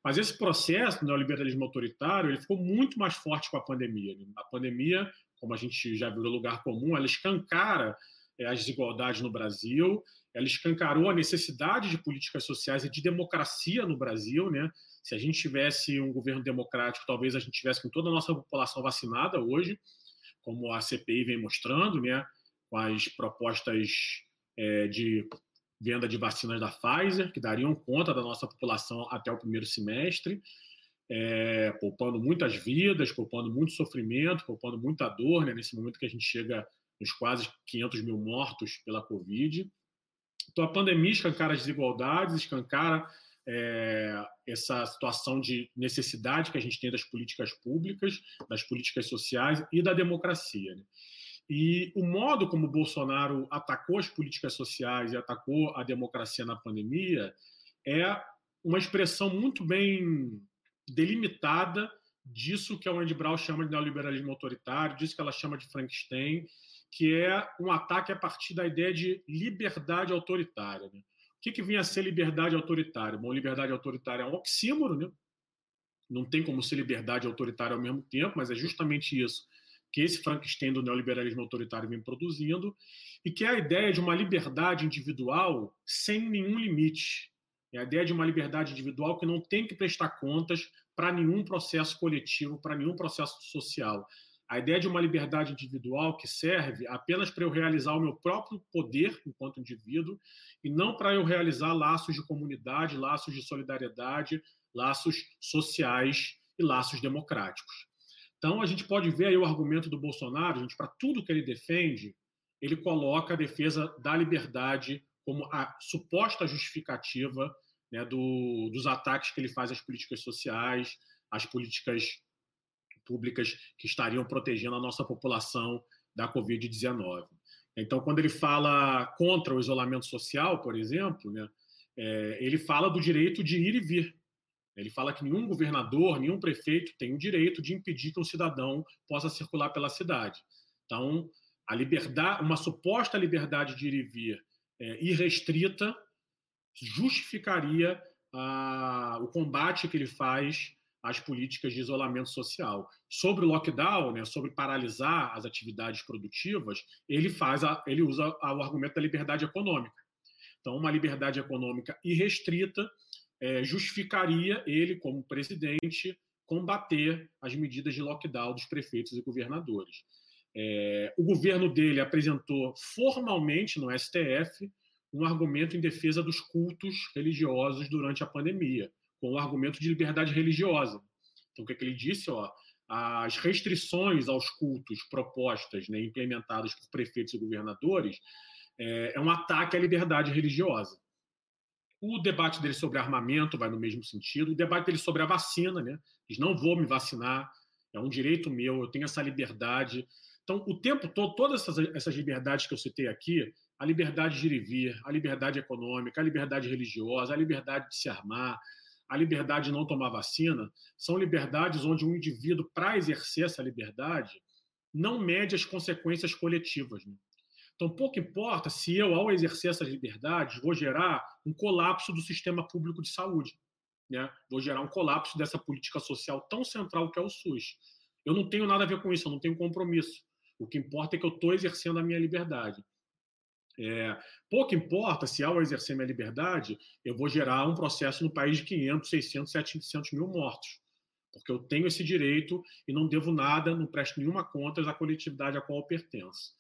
Mas esse processo do neoliberalismo autoritário ele ficou muito mais forte com a pandemia. A pandemia, como a gente já viu no lugar comum, ela escancara é, as desigualdades no Brasil, ela escancarou a necessidade de políticas sociais e de democracia no Brasil. Né? Se a gente tivesse um governo democrático, talvez a gente tivesse com toda a nossa população vacinada hoje, como a CPI vem mostrando, né, com as propostas é, de venda de vacinas da Pfizer, que dariam conta da nossa população até o primeiro semestre, é, poupando muitas vidas, poupando muito sofrimento, poupando muita dor, né, nesse momento que a gente chega nos quase 500 mil mortos pela Covid. Então, a pandemia escancara as desigualdades, escancara é, essa situação de necessidade que a gente tem das políticas públicas, das políticas sociais e da democracia. Né? E o modo como Bolsonaro atacou as políticas sociais e atacou a democracia na pandemia é uma expressão muito bem delimitada disso que a Wendy Brown chama de neoliberalismo autoritário, disso que ela chama de Frankenstein, que é um ataque a partir da ideia de liberdade autoritária. Né? O que, que vinha a ser liberdade autoritária? Bom, liberdade autoritária é um oxímoro, né? não tem como ser liberdade autoritária ao mesmo tempo, mas é justamente isso que esse Frankenstein do neoliberalismo autoritário vem produzindo, e que é a ideia de uma liberdade individual sem nenhum limite. É a ideia de uma liberdade individual que não tem que prestar contas para nenhum processo coletivo, para nenhum processo social. A ideia de uma liberdade individual que serve apenas para eu realizar o meu próprio poder enquanto indivíduo e não para eu realizar laços de comunidade, laços de solidariedade, laços sociais e laços democráticos. Então a gente pode ver aí o argumento do Bolsonaro, gente, para tudo que ele defende, ele coloca a defesa da liberdade como a suposta justificativa né, do, dos ataques que ele faz às políticas sociais, às políticas públicas que estariam protegendo a nossa população da Covid-19. Então, quando ele fala contra o isolamento social, por exemplo, né, é, ele fala do direito de ir e vir. Ele fala que nenhum governador, nenhum prefeito tem o direito de impedir que um cidadão possa circular pela cidade. Então, a liberdade, uma suposta liberdade de ir e vir é, irrestrita justificaria a, o combate que ele faz as políticas de isolamento social. Sobre o lockdown, né, sobre paralisar as atividades produtivas, ele faz a, ele usa o argumento da liberdade econômica. Então, uma liberdade econômica irrestrita é, justificaria ele, como presidente, combater as medidas de lockdown dos prefeitos e governadores. É, o governo dele apresentou formalmente no STF um argumento em defesa dos cultos religiosos durante a pandemia com o argumento de liberdade religiosa. Então, o que, é que ele disse? Ó, as restrições aos cultos propostas, né, implementadas por prefeitos e governadores, é, é um ataque à liberdade religiosa. O debate dele sobre armamento vai no mesmo sentido. O debate dele sobre a vacina, né? Diz, não vou me vacinar, é um direito meu, eu tenho essa liberdade. Então, o tempo todo, todas essas, essas liberdades que eu citei aqui, a liberdade de ir e vir, a liberdade econômica, a liberdade religiosa, a liberdade de se armar, a liberdade de não tomar vacina, são liberdades onde um indivíduo, para exercer essa liberdade, não mede as consequências coletivas. Né? Então, pouco importa se eu, ao exercer essas liberdades, vou gerar um colapso do sistema público de saúde. Né? Vou gerar um colapso dessa política social tão central que é o SUS. Eu não tenho nada a ver com isso, eu não tenho compromisso. O que importa é que eu estou exercendo a minha liberdade. É, pouco importa se, ao exercer minha liberdade, eu vou gerar um processo no país de 500, 600, 700 mil mortos. Porque eu tenho esse direito e não devo nada, não presto nenhuma conta à coletividade a qual eu pertenço.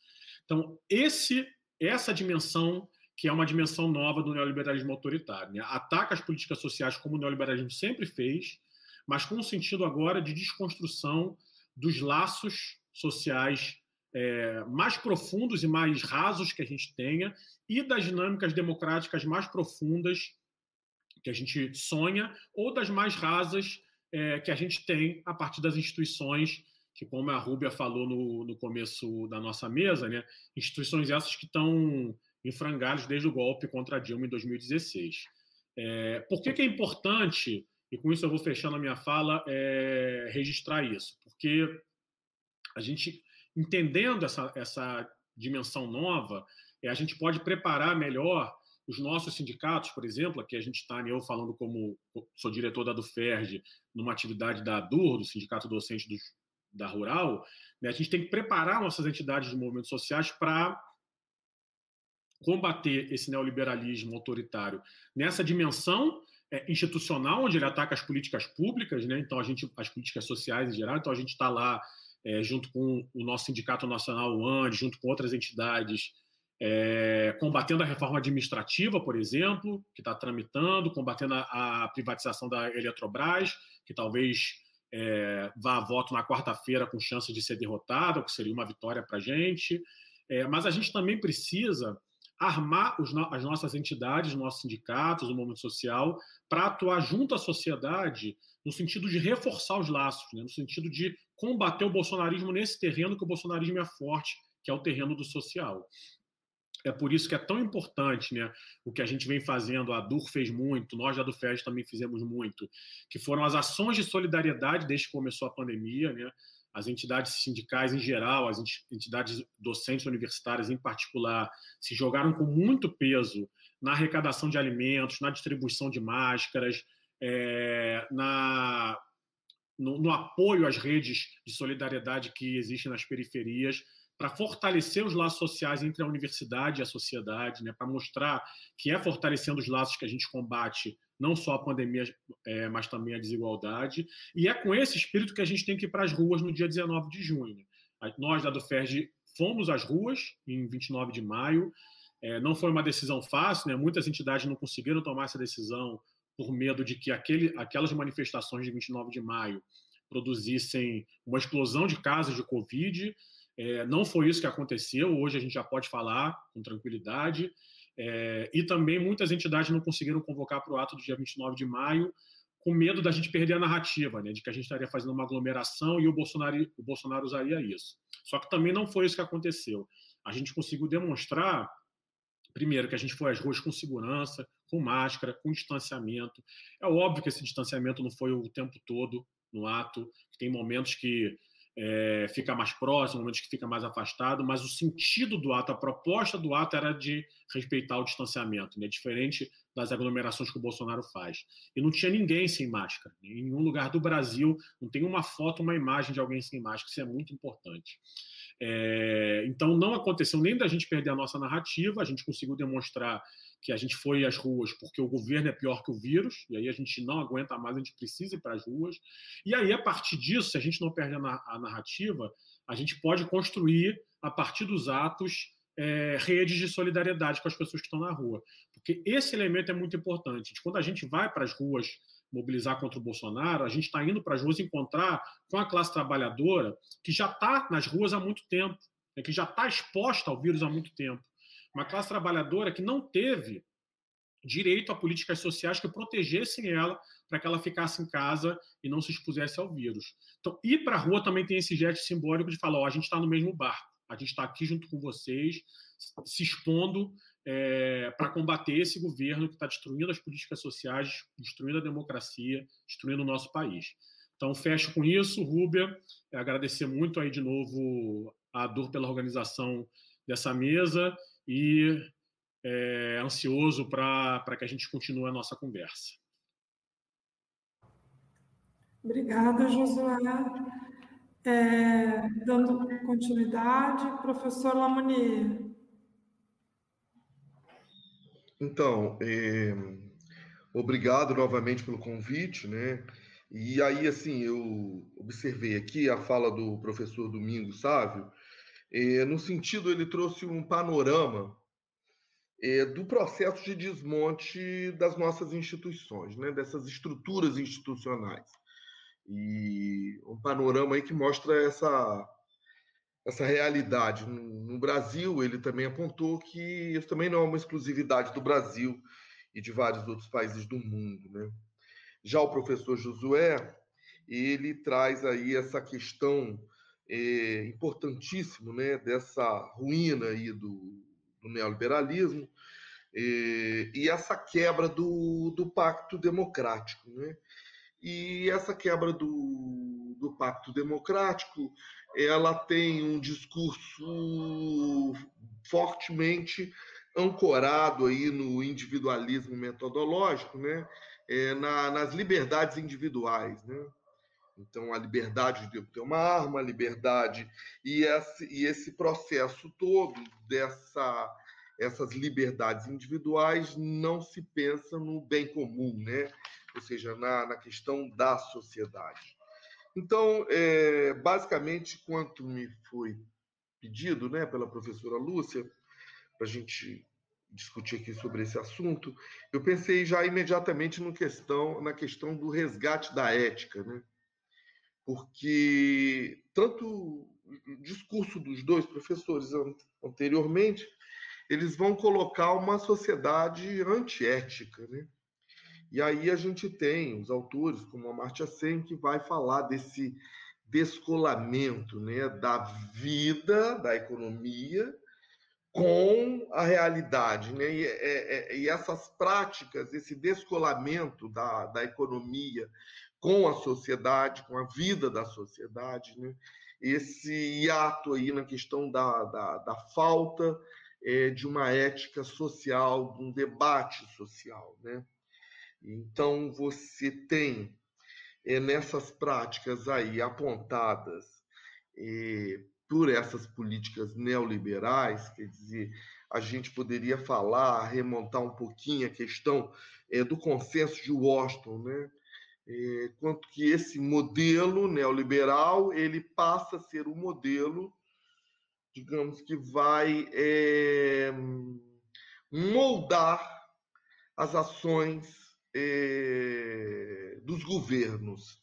Então, esse, essa dimensão, que é uma dimensão nova do neoliberalismo autoritário, né? ataca as políticas sociais como o neoliberalismo sempre fez, mas com o sentido agora de desconstrução dos laços sociais é, mais profundos e mais rasos que a gente tenha e das dinâmicas democráticas mais profundas que a gente sonha ou das mais rasas é, que a gente tem a partir das instituições que, como a Rúbia falou no, no começo da nossa mesa, né, instituições essas que estão em frangalhos desde o golpe contra Dilma em 2016. É, por que, que é importante, e com isso eu vou fechando a minha fala, é, registrar isso? Porque a gente, entendendo essa, essa dimensão nova, é, a gente pode preparar melhor os nossos sindicatos, por exemplo, aqui a gente está, né, eu falando como sou diretor da DUFERJ, numa atividade da DUR, do Sindicato Docente dos, da Rural, né, a gente tem que preparar nossas entidades de movimentos sociais para combater esse neoliberalismo autoritário nessa dimensão é, institucional, onde ele ataca as políticas públicas, né? então a gente, as políticas sociais em geral, então a gente está lá é, junto com o nosso Sindicato Nacional, o AND, junto com outras entidades, é, combatendo a reforma administrativa, por exemplo, que está tramitando, combatendo a, a, privatização da Eletrobras, que talvez é, vá a voto na quarta-feira com chance de ser derrotada, o que seria uma vitória para a gente. Mas a gente também precisa armar os, as nossas entidades, nossos sindicatos, o movimento social, para atuar junto à sociedade no sentido de reforçar os laços, né? no sentido de combater o bolsonarismo nesse terreno que o bolsonarismo é forte, que é o terreno do social. É por isso que é tão importante né, o que a gente vem fazendo, a DUR fez muito, nós da DUFES também fizemos muito, que foram as ações de solidariedade desde que começou a pandemia, né, as entidades sindicais em geral, as entidades docentes universitárias em particular, se jogaram com muito peso na arrecadação de alimentos, na distribuição de máscaras, é, na, no, no apoio às redes de solidariedade que existem nas periferias para fortalecer os laços sociais entre a universidade e a sociedade, né, para mostrar que é fortalecendo os laços que a gente combate não só a pandemia, é, mas também a desigualdade. E é com esse espírito que a gente tem que ir para as ruas no dia 19 de junho. Nós, da do fomos às ruas em 29 de maio. É, não foi uma decisão fácil, né? muitas entidades não conseguiram tomar essa decisão por medo de que aquele, aquelas manifestações de 29 de maio produzissem uma explosão de casos de Covid. É, não foi isso que aconteceu, hoje a gente já pode falar com tranquilidade. É, e também muitas entidades não conseguiram convocar para o ato do dia 29 de maio, com medo da gente perder a narrativa, né, de que a gente estaria fazendo uma aglomeração e o Bolsonaro, o Bolsonaro usaria isso. Só que também não foi isso que aconteceu. A gente conseguiu demonstrar, primeiro, que a gente foi às ruas com segurança, com máscara, com distanciamento. É óbvio que esse distanciamento não foi o tempo todo no ato, tem momentos que é, fica mais próximo, momentos que fica mais afastado, mas o sentido do ato, a proposta do ato era de respeitar o distanciamento, né? diferente das aglomerações que o Bolsonaro faz. E não tinha ninguém sem máscara. Em nenhum lugar do Brasil não tem uma foto, uma imagem de alguém sem máscara. Isso é muito importante. É, então não aconteceu nem da gente perder a nossa narrativa, a gente conseguiu demonstrar que a gente foi às ruas porque o governo é pior que o vírus, e aí a gente não aguenta mais, a gente precisa ir para as ruas. E aí, a partir disso, se a gente não perde a narrativa, a gente pode construir, a partir dos atos, é, redes de solidariedade com as pessoas que estão na rua. Porque esse elemento é muito importante. Quando a gente vai para as ruas mobilizar contra o Bolsonaro, a gente está indo para as ruas encontrar com a classe trabalhadora que já está nas ruas há muito tempo, né, que já está exposta ao vírus há muito tempo. Uma classe trabalhadora que não teve direito a políticas sociais que protegessem ela para que ela ficasse em casa e não se expusesse ao vírus. Então, ir para a rua também tem esse gesto simbólico de falar: ó, a gente está no mesmo barco, a gente está aqui junto com vocês, se expondo é, para combater esse governo que está destruindo as políticas sociais, destruindo a democracia, destruindo o nosso país. Então, fecho com isso, Rúbia, agradecer muito aí de novo a Dor pela organização dessa mesa e é, ansioso para que a gente continue a nossa conversa. Obrigada, Josué. É, dando continuidade, professor Lamonier. Então, é, obrigado novamente pelo convite, né? E aí, assim, eu observei aqui a fala do professor Domingos Sávio, é, no sentido, ele trouxe um panorama é, do processo de desmonte das nossas instituições, né, dessas estruturas institucionais. E um panorama aí que mostra essa, essa realidade. No Brasil, ele também apontou que isso também não é uma exclusividade do Brasil e de vários outros países do mundo. Né? Já o professor Josué, ele traz aí essa questão é, importantíssima né, dessa ruína aí do, do neoliberalismo é, e essa quebra do, do pacto democrático. Né? E essa quebra do, do pacto democrático ela tem um discurso fortemente ancorado aí no individualismo metodológico, né? É, na, nas liberdades individuais, né? Então, a liberdade de ter uma arma, a liberdade e esse, e esse processo todo dessa essas liberdades individuais não se pensa no bem comum, né? Ou seja, na, na questão da sociedade. Então, é, basicamente, quanto me foi pedido, né, pela professora Lúcia, para a gente discutir aqui sobre esse assunto, eu pensei já imediatamente no questão, na questão do resgate da ética, né? Porque tanto o discurso dos dois professores anteriormente, eles vão colocar uma sociedade antiética, né? E aí a gente tem os autores, como Amartya Sen, que vai falar desse descolamento né, da vida, da economia, com a realidade. Né? E, é, é, e, essas práticas, esse descolamento da, da economia com a sociedade, com a vida da sociedade, né? esse hiato aí na questão da, da, da falta é, de uma ética social, de um debate social. Né? Então, você tem é, nessas práticas aí apontadas é, por essas políticas neoliberais, quer dizer, a gente poderia falar, remontar um pouquinho a questão é, do consenso de Washington, né? É, quanto que esse modelo neoliberal ele passa a ser o um modelo, digamos que vai é, moldar as ações é, dos governos,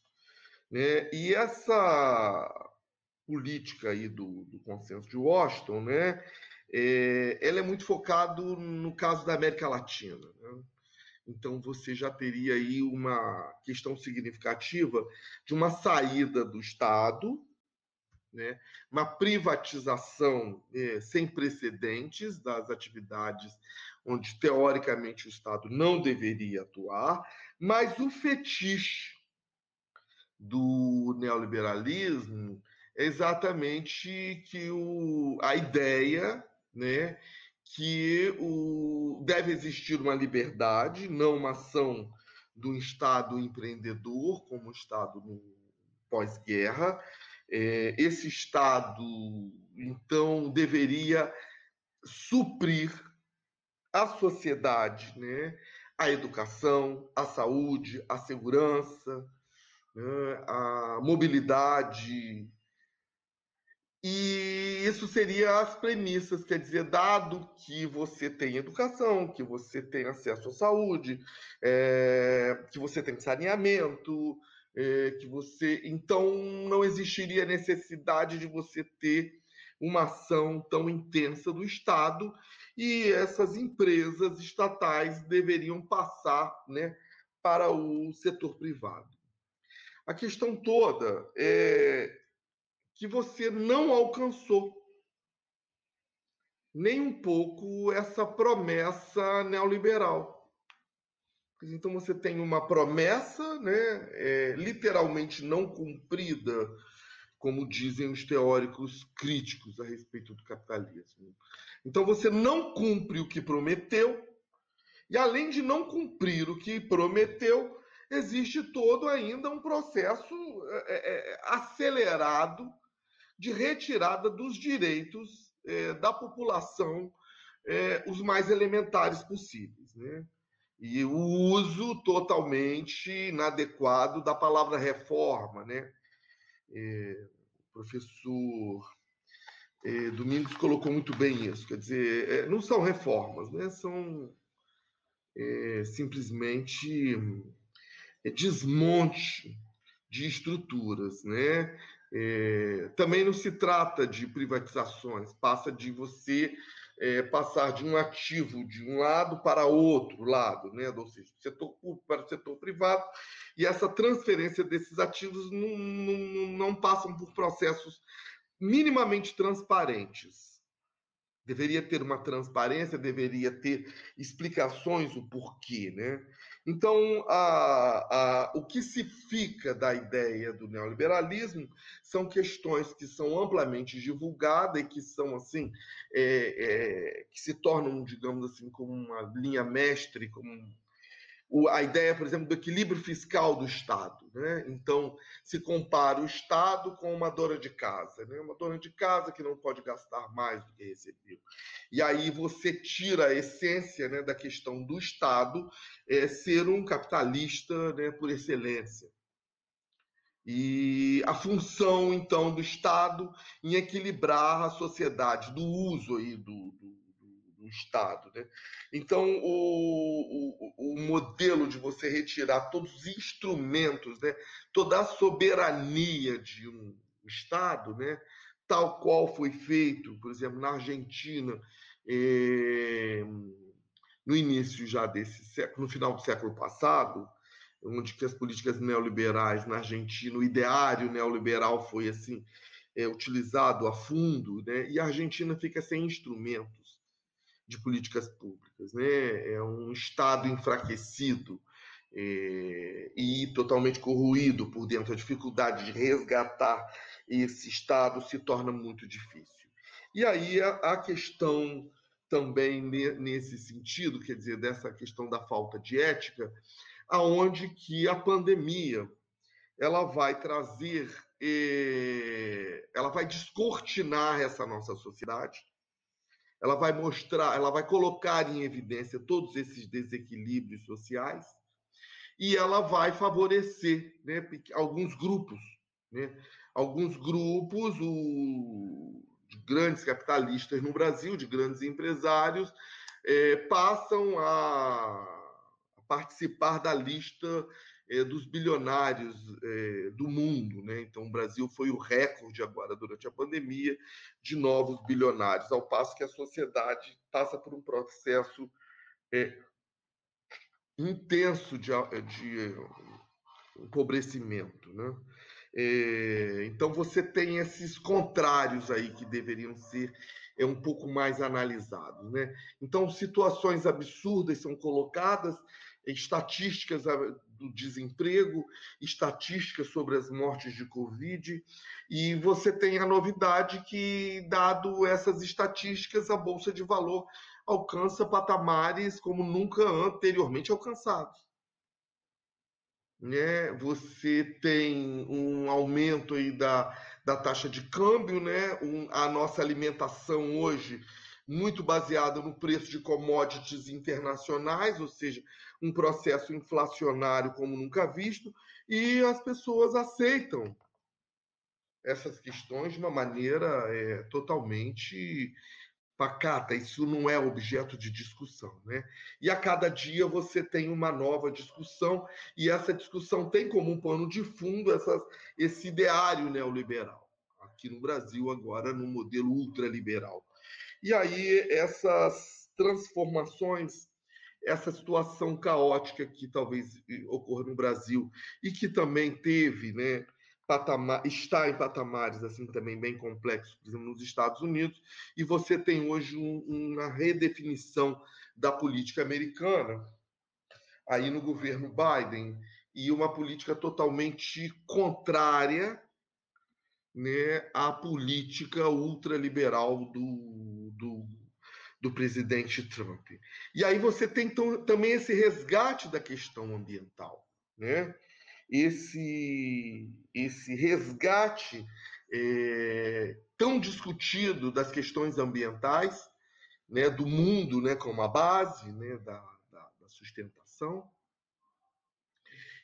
né? E essa política aí do, do consenso de Washington, né? É, ela é muito focado no caso da América Latina. Né? Então você já teria aí uma questão significativa de uma saída do Estado, né? uma privatização é, sem precedentes das atividades onde teoricamente o Estado não deveria atuar, mas o fetiche do neoliberalismo é exatamente que o, a ideia, né, que o, deve existir uma liberdade, não uma ação do Estado empreendedor, como o Estado no pós-guerra. É, esse Estado, então, deveria suprir a sociedade, né? a educação, a saúde, a segurança, né? a mobilidade, e isso seria as premissas, quer dizer, dado que você tem educação, que você tem acesso à saúde, é, que você tem saneamento, é, que você. Então não existiria necessidade de você ter uma ação tão intensa do Estado e essas empresas estatais deveriam passar né, para o setor privado. A questão toda é que você não alcançou nem um pouco essa promessa neoliberal. Então você tem uma promessa, né, é, literalmente não cumprida, como dizem os teóricos críticos a respeito do capitalismo. Então você não cumpre o que prometeu, e além de não cumprir o que prometeu, existe todo ainda um processo é, é, acelerado de retirada dos direitos é, da população, é, os mais elementares possíveis. Né? E o uso totalmente inadequado da palavra reforma. Né? É, o professor é, Domingos colocou muito bem isso. Quer dizer, é, não são reformas, né? são é, simplesmente desmonte de estruturas, né? É, também não se trata de privatizações, passa de você é, passar de um ativo de um lado para outro lado, né? ou seja, do setor público para o setor privado, e essa transferência desses ativos não, não, não passam por processos minimamente transparentes deveria ter uma transparência, deveria ter explicações o porquê, né? Então, a, a, o que se fica da ideia do neoliberalismo são questões que são amplamente divulgadas e que são assim, é, é, que se tornam, digamos assim, como uma linha mestre, como a ideia, por exemplo, do equilíbrio fiscal do Estado. Né? Então, se compara o Estado com uma dona de casa, né? uma dona de casa que não pode gastar mais do que recebeu. E aí você tira a essência né, da questão do Estado é, ser um capitalista né, por excelência. E a função, então, do Estado em equilibrar a sociedade, do uso aí do, do do Estado. Né? Então, o, o, o, modelo de você retirar todos os instrumentos, né? toda a soberania de um Estado, né? tal qual foi feito, por exemplo, na Argentina, eh, no início já desse século, no final do século passado, onde que as políticas neoliberais na Argentina, o ideário neoliberal foi assim é, utilizado a fundo, né? e a Argentina fica sem instrumentos de políticas públicas. Né? É um Estado enfraquecido é, e totalmente corroído por dentro. A dificuldade de resgatar esse Estado se torna muito difícil. E aí a, a questão também nesse sentido, quer dizer, dessa questão da falta de ética, aonde que a pandemia ela vai trazer, eh, ela vai descortinar essa nossa sociedade, ela vai mostrar, ela vai colocar em evidência todos esses desequilíbrios sociais e ela vai favorecer né, alguns grupos, né? alguns grupos o, de grandes capitalistas no Brasil, de grandes empresários, é, passam a, a participar da lista é, dos bilionários é, do mundo. Né? Então, o Brasil foi o recorde agora, durante a pandemia, de novos bilionários, ao passo que a sociedade passa por um processo é, intenso de, de empobrecimento. Né? É, então, você tem esses contrários aí que deveriam ser é um pouco mais analisados. Né? Então, situações absurdas são colocadas, estatísticas do desemprego, estatísticas sobre as mortes de Covid, e você tem a novidade que, dado essas estatísticas, a Bolsa de Valor alcança patamares como nunca anteriormente alcançados. Né? Você tem um aumento aí da, da taxa de câmbio, né? Um, a nossa alimentação hoje muito baseada no preço de commodities internacionais, ou seja, um processo inflacionário como nunca visto, e as pessoas aceitam essas questões de uma maneira é, totalmente pacata. Isso não é objeto de discussão, né? E a cada dia você tem uma nova discussão e essa discussão tem como um pano de fundo essas, esse ideário neoliberal aqui no Brasil agora no modelo ultraliberal. E aí essas transformações essa situação caótica que talvez ocorra no Brasil e que também teve, né, patamar, está em patamares assim também bem complexos, por exemplo, nos Estados Unidos, e você tem hoje um, uma redefinição da política americana aí no governo Biden e uma política totalmente contrária né, à política ultraliberal do do presidente Trump. E aí você tem também esse resgate da questão ambiental, né? Esse, esse resgate é, tão discutido das questões ambientais, né, do mundo né, como a base né, da, da, da sustentação,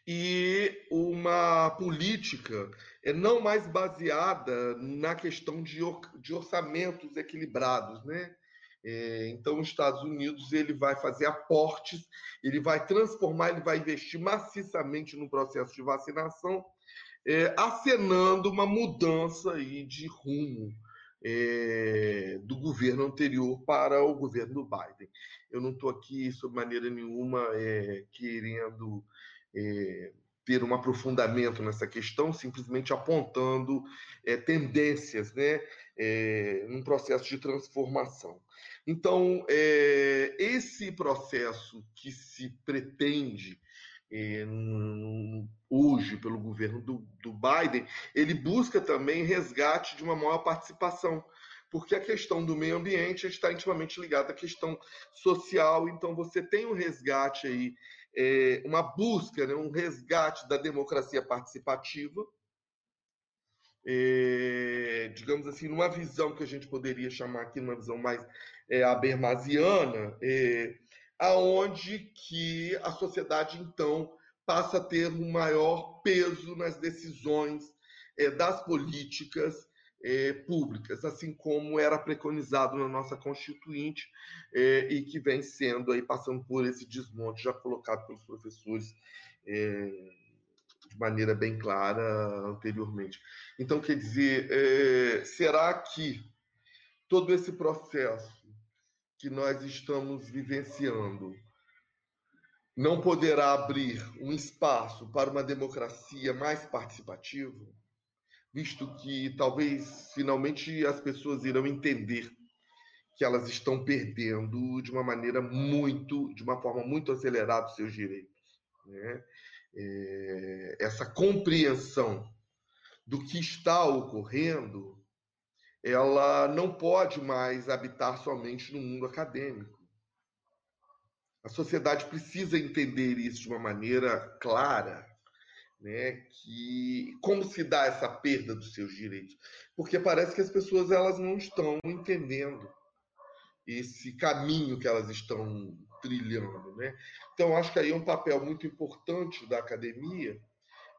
e uma política é não mais baseada na questão de, de orçamentos equilibrados, né? É, então, os Estados Unidos ele vai fazer aportes, ele vai transformar, ele vai investir maciçamente no processo de vacinação, é, acenando uma mudança aí de rumo é, do governo anterior para o governo do Biden. Eu não estou aqui, sob maneira nenhuma, é, querendo é, ter um aprofundamento nessa questão, simplesmente apontando é, tendências né, é, num processo de transformação. Então, é, esse processo que se pretende é, hoje pelo governo do, do Biden, ele busca também resgate de uma maior participação, porque a questão do meio ambiente está intimamente ligada à questão social, então você tem um resgate aí, é, uma busca, né, um resgate da democracia participativa, é, digamos assim, numa visão que a gente poderia chamar aqui, uma visão mais é, habermasiana, é, aonde que a sociedade, então, passa a ter um maior peso nas decisões é, das políticas é, públicas, assim como era preconizado na nossa Constituinte é, e que vem sendo aí passando por esse desmonte já colocado pelos professores de maneira bem clara anteriormente. Então, quer dizer, será que todo esse processo que nós estamos vivenciando não poderá abrir um espaço para uma democracia mais participativa, visto que talvez finalmente as pessoas irão entender que elas estão perdendo de uma maneira muito, de uma forma muito acelerada os seus direitos. Né? É, essa compreensão do que está ocorrendo ela não pode mais habitar somente no mundo acadêmico. A sociedade precisa entender isso de uma maneira clara, né? Que como se dá essa perda dos seus direitos? Porque parece que as pessoas elas não estão entendendo esse caminho que elas estão trilhando, né? Então acho que aí é um papel muito importante da academia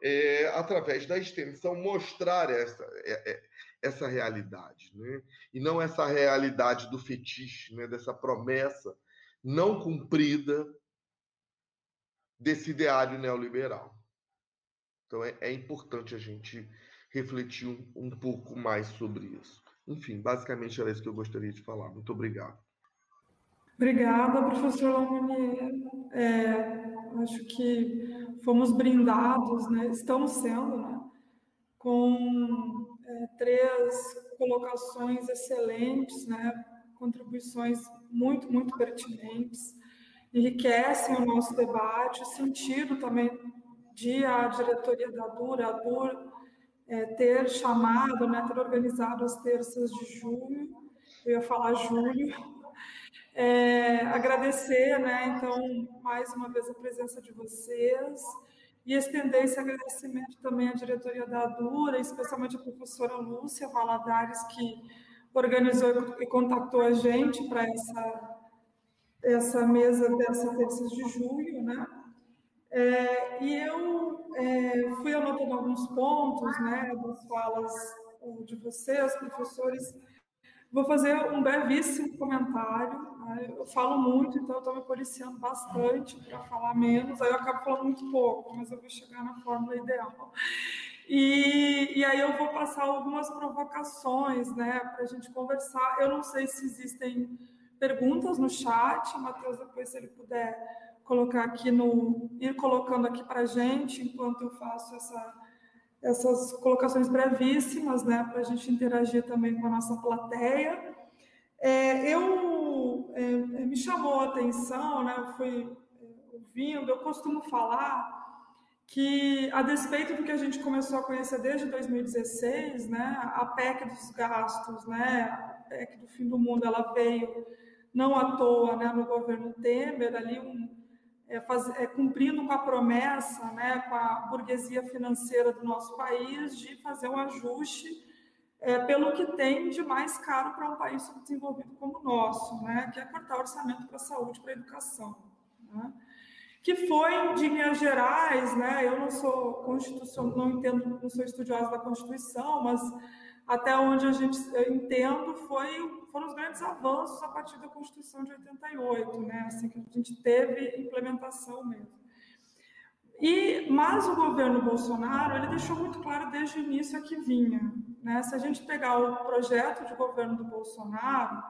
é, através da extensão mostrar essa é, é, essa realidade, né? e não essa realidade do fetiche, né? dessa promessa não cumprida desse ideário neoliberal. Então é, é importante a gente refletir um, um, pouco mais sobre isso. Enfim, basicamente era isso que eu gostaria de falar. Muito obrigado. Obrigada, professor Lamounier. É, acho que fomos brindados, né? estamos sendo, né? com é, três colocações excelentes, né? contribuições muito, muito pertinentes, enriquecem o nosso debate, o sentido também de a diretoria da DUR, a DUR é, ter chamado, né, ter organizado as terças de julho, eu ia falar julho, é, agradecer, né, então, mais uma vez a presença de vocês, e estender esse agradecimento também à diretoria da Dura, especialmente à professora Lúcia Valadares, que organizou e contactou a gente para essa, essa mesa dessa terça de julho, né? É, e eu é, fui anotando alguns pontos, né, das falas de vocês, professores, Vou fazer um brevíssimo comentário. Né? Eu falo muito, então eu estou me policiando bastante para falar menos. Aí eu acabo falando muito pouco, mas eu vou chegar na fórmula ideal. E, e aí eu vou passar algumas provocações, né, para a gente conversar. Eu não sei se existem perguntas no chat, Matheus, depois se ele puder colocar aqui no, ir colocando aqui para a gente enquanto eu faço essa essas colocações brevíssimas, né, para a gente interagir também com a nossa plateia. É, eu é, é, me chamou a atenção, né, eu fui é, ouvindo, eu costumo falar que, a despeito do que a gente começou a conhecer desde 2016, né, a PEC dos gastos, né, a PEC do fim do mundo, ela veio não à toa né, no governo Temer, ali um, é, faz, é, cumprindo com a promessa, né, com a burguesia financeira do nosso país, de fazer um ajuste é, pelo que tem de mais caro para um país subdesenvolvido como o nosso, né, que é cortar orçamento para a saúde, para a educação. Né, que foi, de linhas gerais, né, eu não sou constitucional, não entendo, não sou estudiosa da Constituição, mas até onde a gente entendo foi foram os grandes avanços a partir da Constituição de 88, né? Assim que a gente teve implementação mesmo. E, mas o governo Bolsonaro ele deixou muito claro desde o início a que vinha. Né? Se a gente pegar o projeto de governo do Bolsonaro,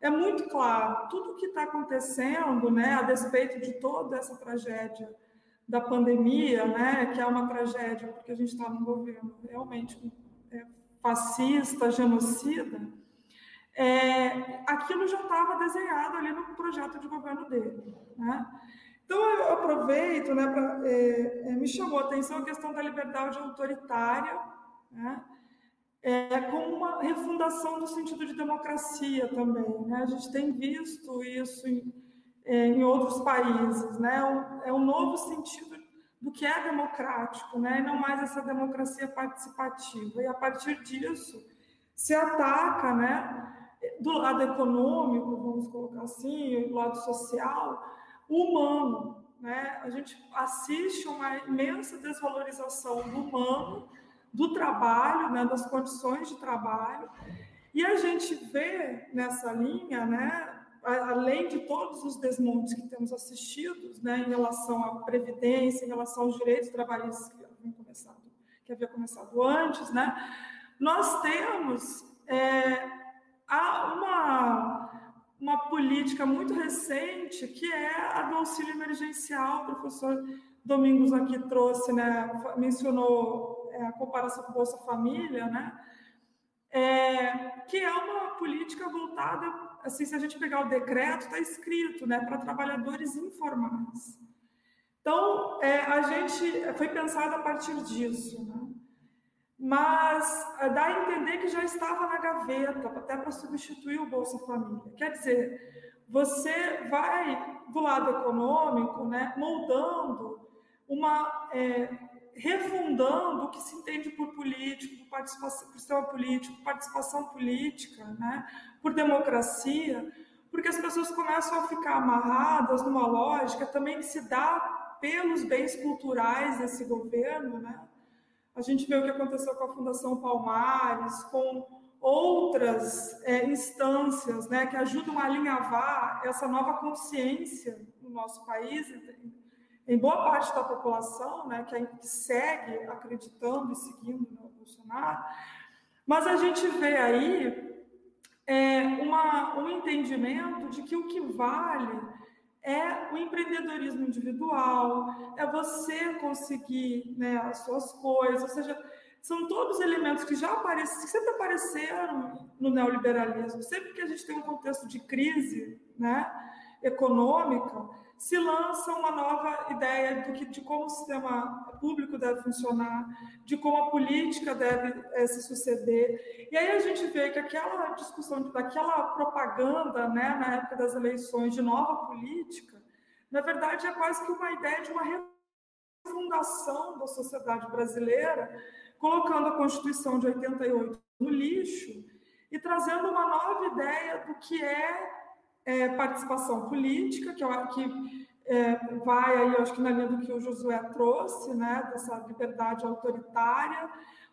é muito claro tudo o que está acontecendo, né, a despeito de toda essa tragédia da pandemia, né, que é uma tragédia porque a gente está num governo realmente é, fascista, genocida, é, aquilo já estava desenhado ali no projeto de governo dele. Né? Então, eu aproveito, né, pra, é, é, me chamou a atenção a questão da liberdade autoritária, né, é, como uma refundação no sentido de democracia também. Né? A gente tem visto isso em, é, em outros países, né? É é um novo sentido do que é democrático, né? E não mais essa democracia participativa. E a partir disso se ataca, né? Do lado econômico, vamos colocar assim, do lado social, o humano, né? A gente assiste uma imensa desvalorização do humano, do trabalho, né? Das condições de trabalho. E a gente vê nessa linha, né? além de todos os desmontes que temos assistido né, em relação à previdência, em relação aos direitos trabalhistas que havia começado, que havia começado antes, né, nós temos é, uma, uma política muito recente que é a do auxílio emergencial. O professor Domingos aqui trouxe, né, mencionou a comparação com Bolsa Família, né, é, que é uma política voltada assim, se a gente pegar o decreto, está escrito, né, para trabalhadores informais. Então, é, a gente foi pensado a partir disso, né? mas é, dá a entender que já estava na gaveta, até para substituir o Bolsa Família. Quer dizer, você vai, do lado econômico, né, moldando uma. É, refundando o que se entende por político, por, participação, por sistema político, participação política, né? por democracia, porque as pessoas começam a ficar amarradas numa lógica também que se dá pelos bens culturais desse governo. Né? A gente vê o que aconteceu com a Fundação Palmares, com outras é, instâncias né, que ajudam a alinhavar essa nova consciência no nosso país, em boa parte da população, né, que segue acreditando e seguindo o Bolsonaro, mas a gente vê aí é, uma, um entendimento de que o que vale é o empreendedorismo individual, é você conseguir né, as suas coisas, ou seja, são todos elementos que já apareceram, que sempre apareceram no neoliberalismo, sempre que a gente tem um contexto de crise né, econômica, se lança uma nova ideia do que, de como o sistema público deve funcionar, de como a política deve é, se suceder. E aí a gente vê que aquela discussão, daquela propaganda né, na época das eleições de nova política, na verdade é quase que uma ideia de uma refundação da sociedade brasileira, colocando a Constituição de 88 no lixo e trazendo uma nova ideia do que é é, participação política, que, eu, que é, vai aí, acho que na linha do que o Josué trouxe, né, dessa liberdade autoritária,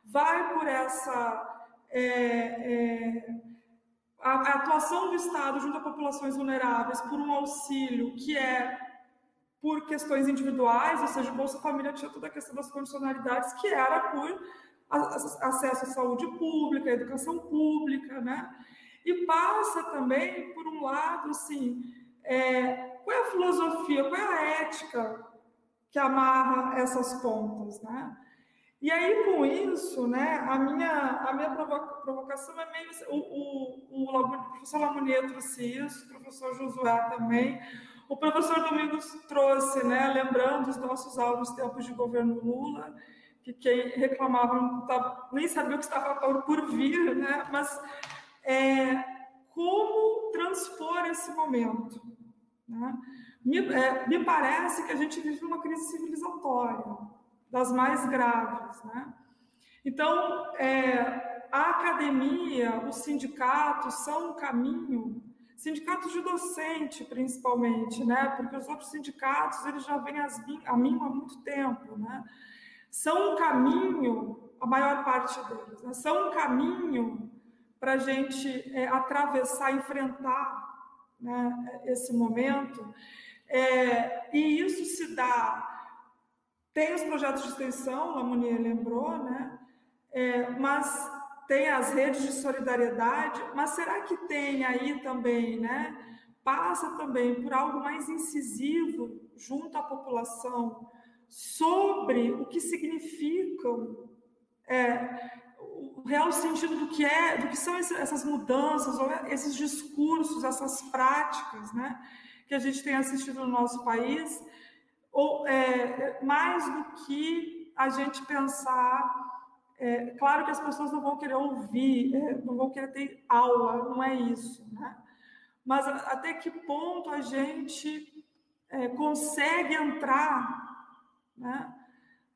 vai por essa é, é, a, a, atuação do Estado junto a populações vulneráveis por um auxílio que é por questões individuais, ou seja, Bolsa Família tinha toda a questão das condicionalidades, que era por acesso à saúde pública, à educação pública, né? E passa também, por um lado, assim, é, qual é a filosofia, qual é a ética que amarra essas pontas, né? E aí, com isso, né, a minha, a minha provocação é meio... O, o, o, o professor Lamounier trouxe isso, o professor Josué também, o professor Domingos trouxe, né, lembrando os nossos áudios tempos de governo Lula, que quem reclamava não tava, nem sabia o que estava por vir, né, mas é, como transpor esse momento. Né? Me, é, me, parece que a gente vive uma crise civilizatória, das mais graves. Né? Então, é, a academia, os sindicatos são um caminho, sindicatos de docente principalmente, né? porque os outros sindicatos eles já vêm a mim há muito tempo. Né? São um caminho, a maior parte deles, né? são um caminho para a gente é, atravessar, enfrentar né, esse momento. É, e isso se dá tem os projetos de extensão, a Monier lembrou, né? É, mas tem as redes de solidariedade, mas será que tem aí também, né? Passa também por algo mais incisivo junto à população sobre o que significam é, o real sentido do que é, do que são essas mudanças, ou esses discursos, essas práticas, né, que a gente tem assistido no nosso país, ou é, mais do que a gente pensar. É, claro que as pessoas não vão querer ouvir, é, não vão querer ter aula, não é isso, né? Mas até que ponto a gente é, consegue entrar, né?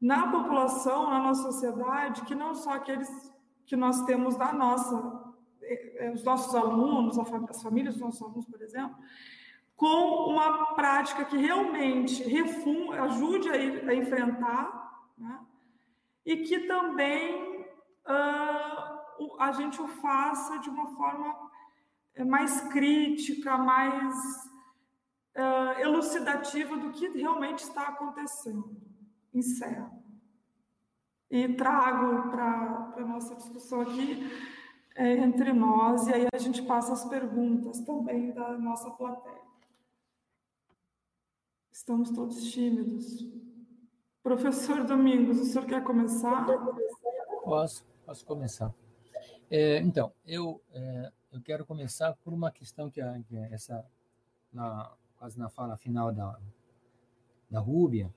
Na população, na nossa sociedade, que não só aqueles que nós temos da nossa, eh, eh, os nossos alunos, as famílias dos nossos alunos, por exemplo, com uma prática que realmente refun, ajude a, a enfrentar, né? e que também uh, a gente o faça de uma forma eh, mais crítica, mais uh, elucidativa do que realmente está acontecendo encerro. E trago para a nossa discussão aqui é, entre nós, e aí a gente passa as perguntas também da nossa plateia. Estamos todos tímidos. Professor Domingos, o senhor quer começar? Posso, posso começar. É, então, eu, é, eu quero começar por uma questão que, a, que essa, na, quase na fala final da, da Rúbia,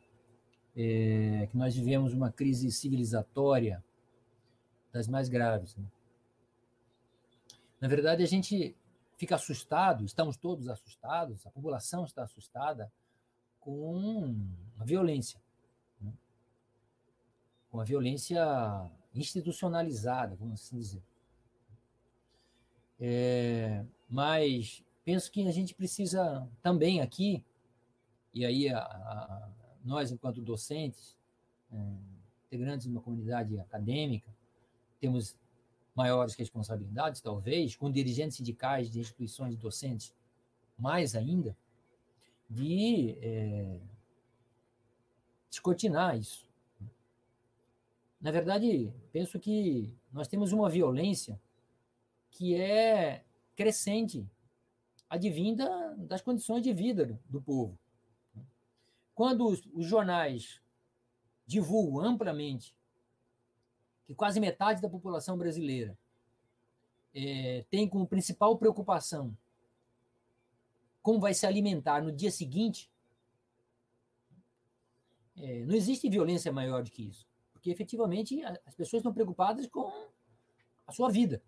é, que nós vivemos uma crise civilizatória das mais graves. Né? Na verdade, a gente fica assustado, estamos todos assustados, a população está assustada com a violência, né? com a violência institucionalizada, vamos assim dizer. É, mas penso que a gente precisa também aqui, e aí a, a, nós, enquanto docentes, é, integrantes de uma comunidade acadêmica, temos maiores responsabilidades, talvez, com dirigentes sindicais de instituições docentes, mais ainda, de é, descortinar isso. Na verdade, penso que nós temos uma violência que é crescente, advinda das condições de vida do povo. Quando os, os jornais divulgam amplamente que quase metade da população brasileira é, tem como principal preocupação como vai se alimentar no dia seguinte, é, não existe violência maior do que isso. Porque efetivamente as pessoas estão preocupadas com a sua vida,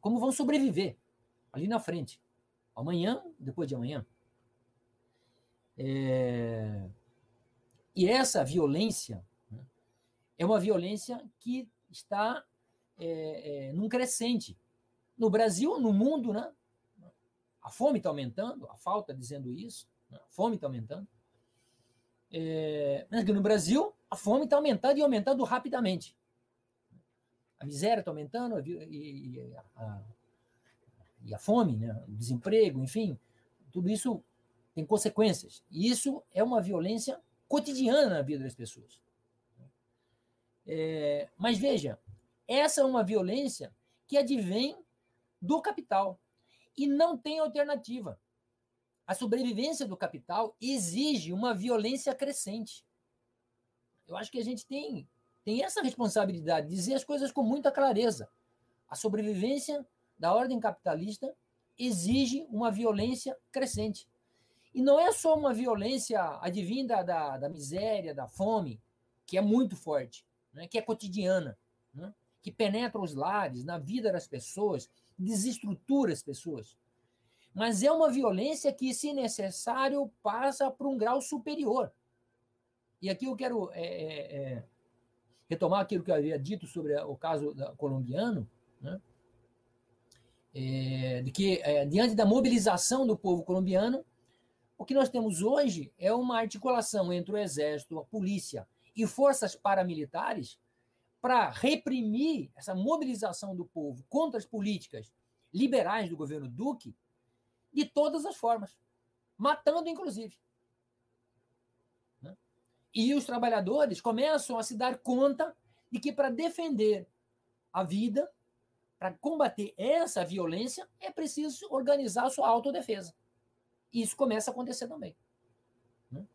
como vão sobreviver ali na frente, amanhã, depois de amanhã. É... E essa violência né, é uma violência que está é, é, num crescente. No Brasil, no mundo, né? A fome está aumentando, a falta dizendo isso, né, a fome está aumentando. É, mas no Brasil, a fome está aumentando e aumentando rapidamente. A miséria está aumentando e, e, a, e a fome, né, o desemprego, enfim, tudo isso tem consequências. E isso é uma violência cotidiana na vida das pessoas. É, mas veja, essa é uma violência que advém do capital e não tem alternativa. A sobrevivência do capital exige uma violência crescente. Eu acho que a gente tem, tem essa responsabilidade de dizer as coisas com muita clareza. A sobrevivência da ordem capitalista exige uma violência crescente. E não é só uma violência advinda da, da miséria, da fome, que é muito forte, né? que é cotidiana, né? que penetra os lares, na vida das pessoas, desestrutura as pessoas. Mas é uma violência que, se necessário, passa para um grau superior. E aqui eu quero é, é, é retomar aquilo que eu havia dito sobre o caso colombiano, né? É, de que, é, diante da mobilização do povo colombiano, o que nós temos hoje é uma articulação entre o Exército, a polícia e forças paramilitares para reprimir essa mobilização do povo contra as políticas liberais do governo Duque de todas as formas, matando inclusive. Né? E os trabalhadores começam a se dar conta de que para defender a vida, para combater essa violência, é preciso organizar a sua autodefesa. E isso começa a acontecer também. Né?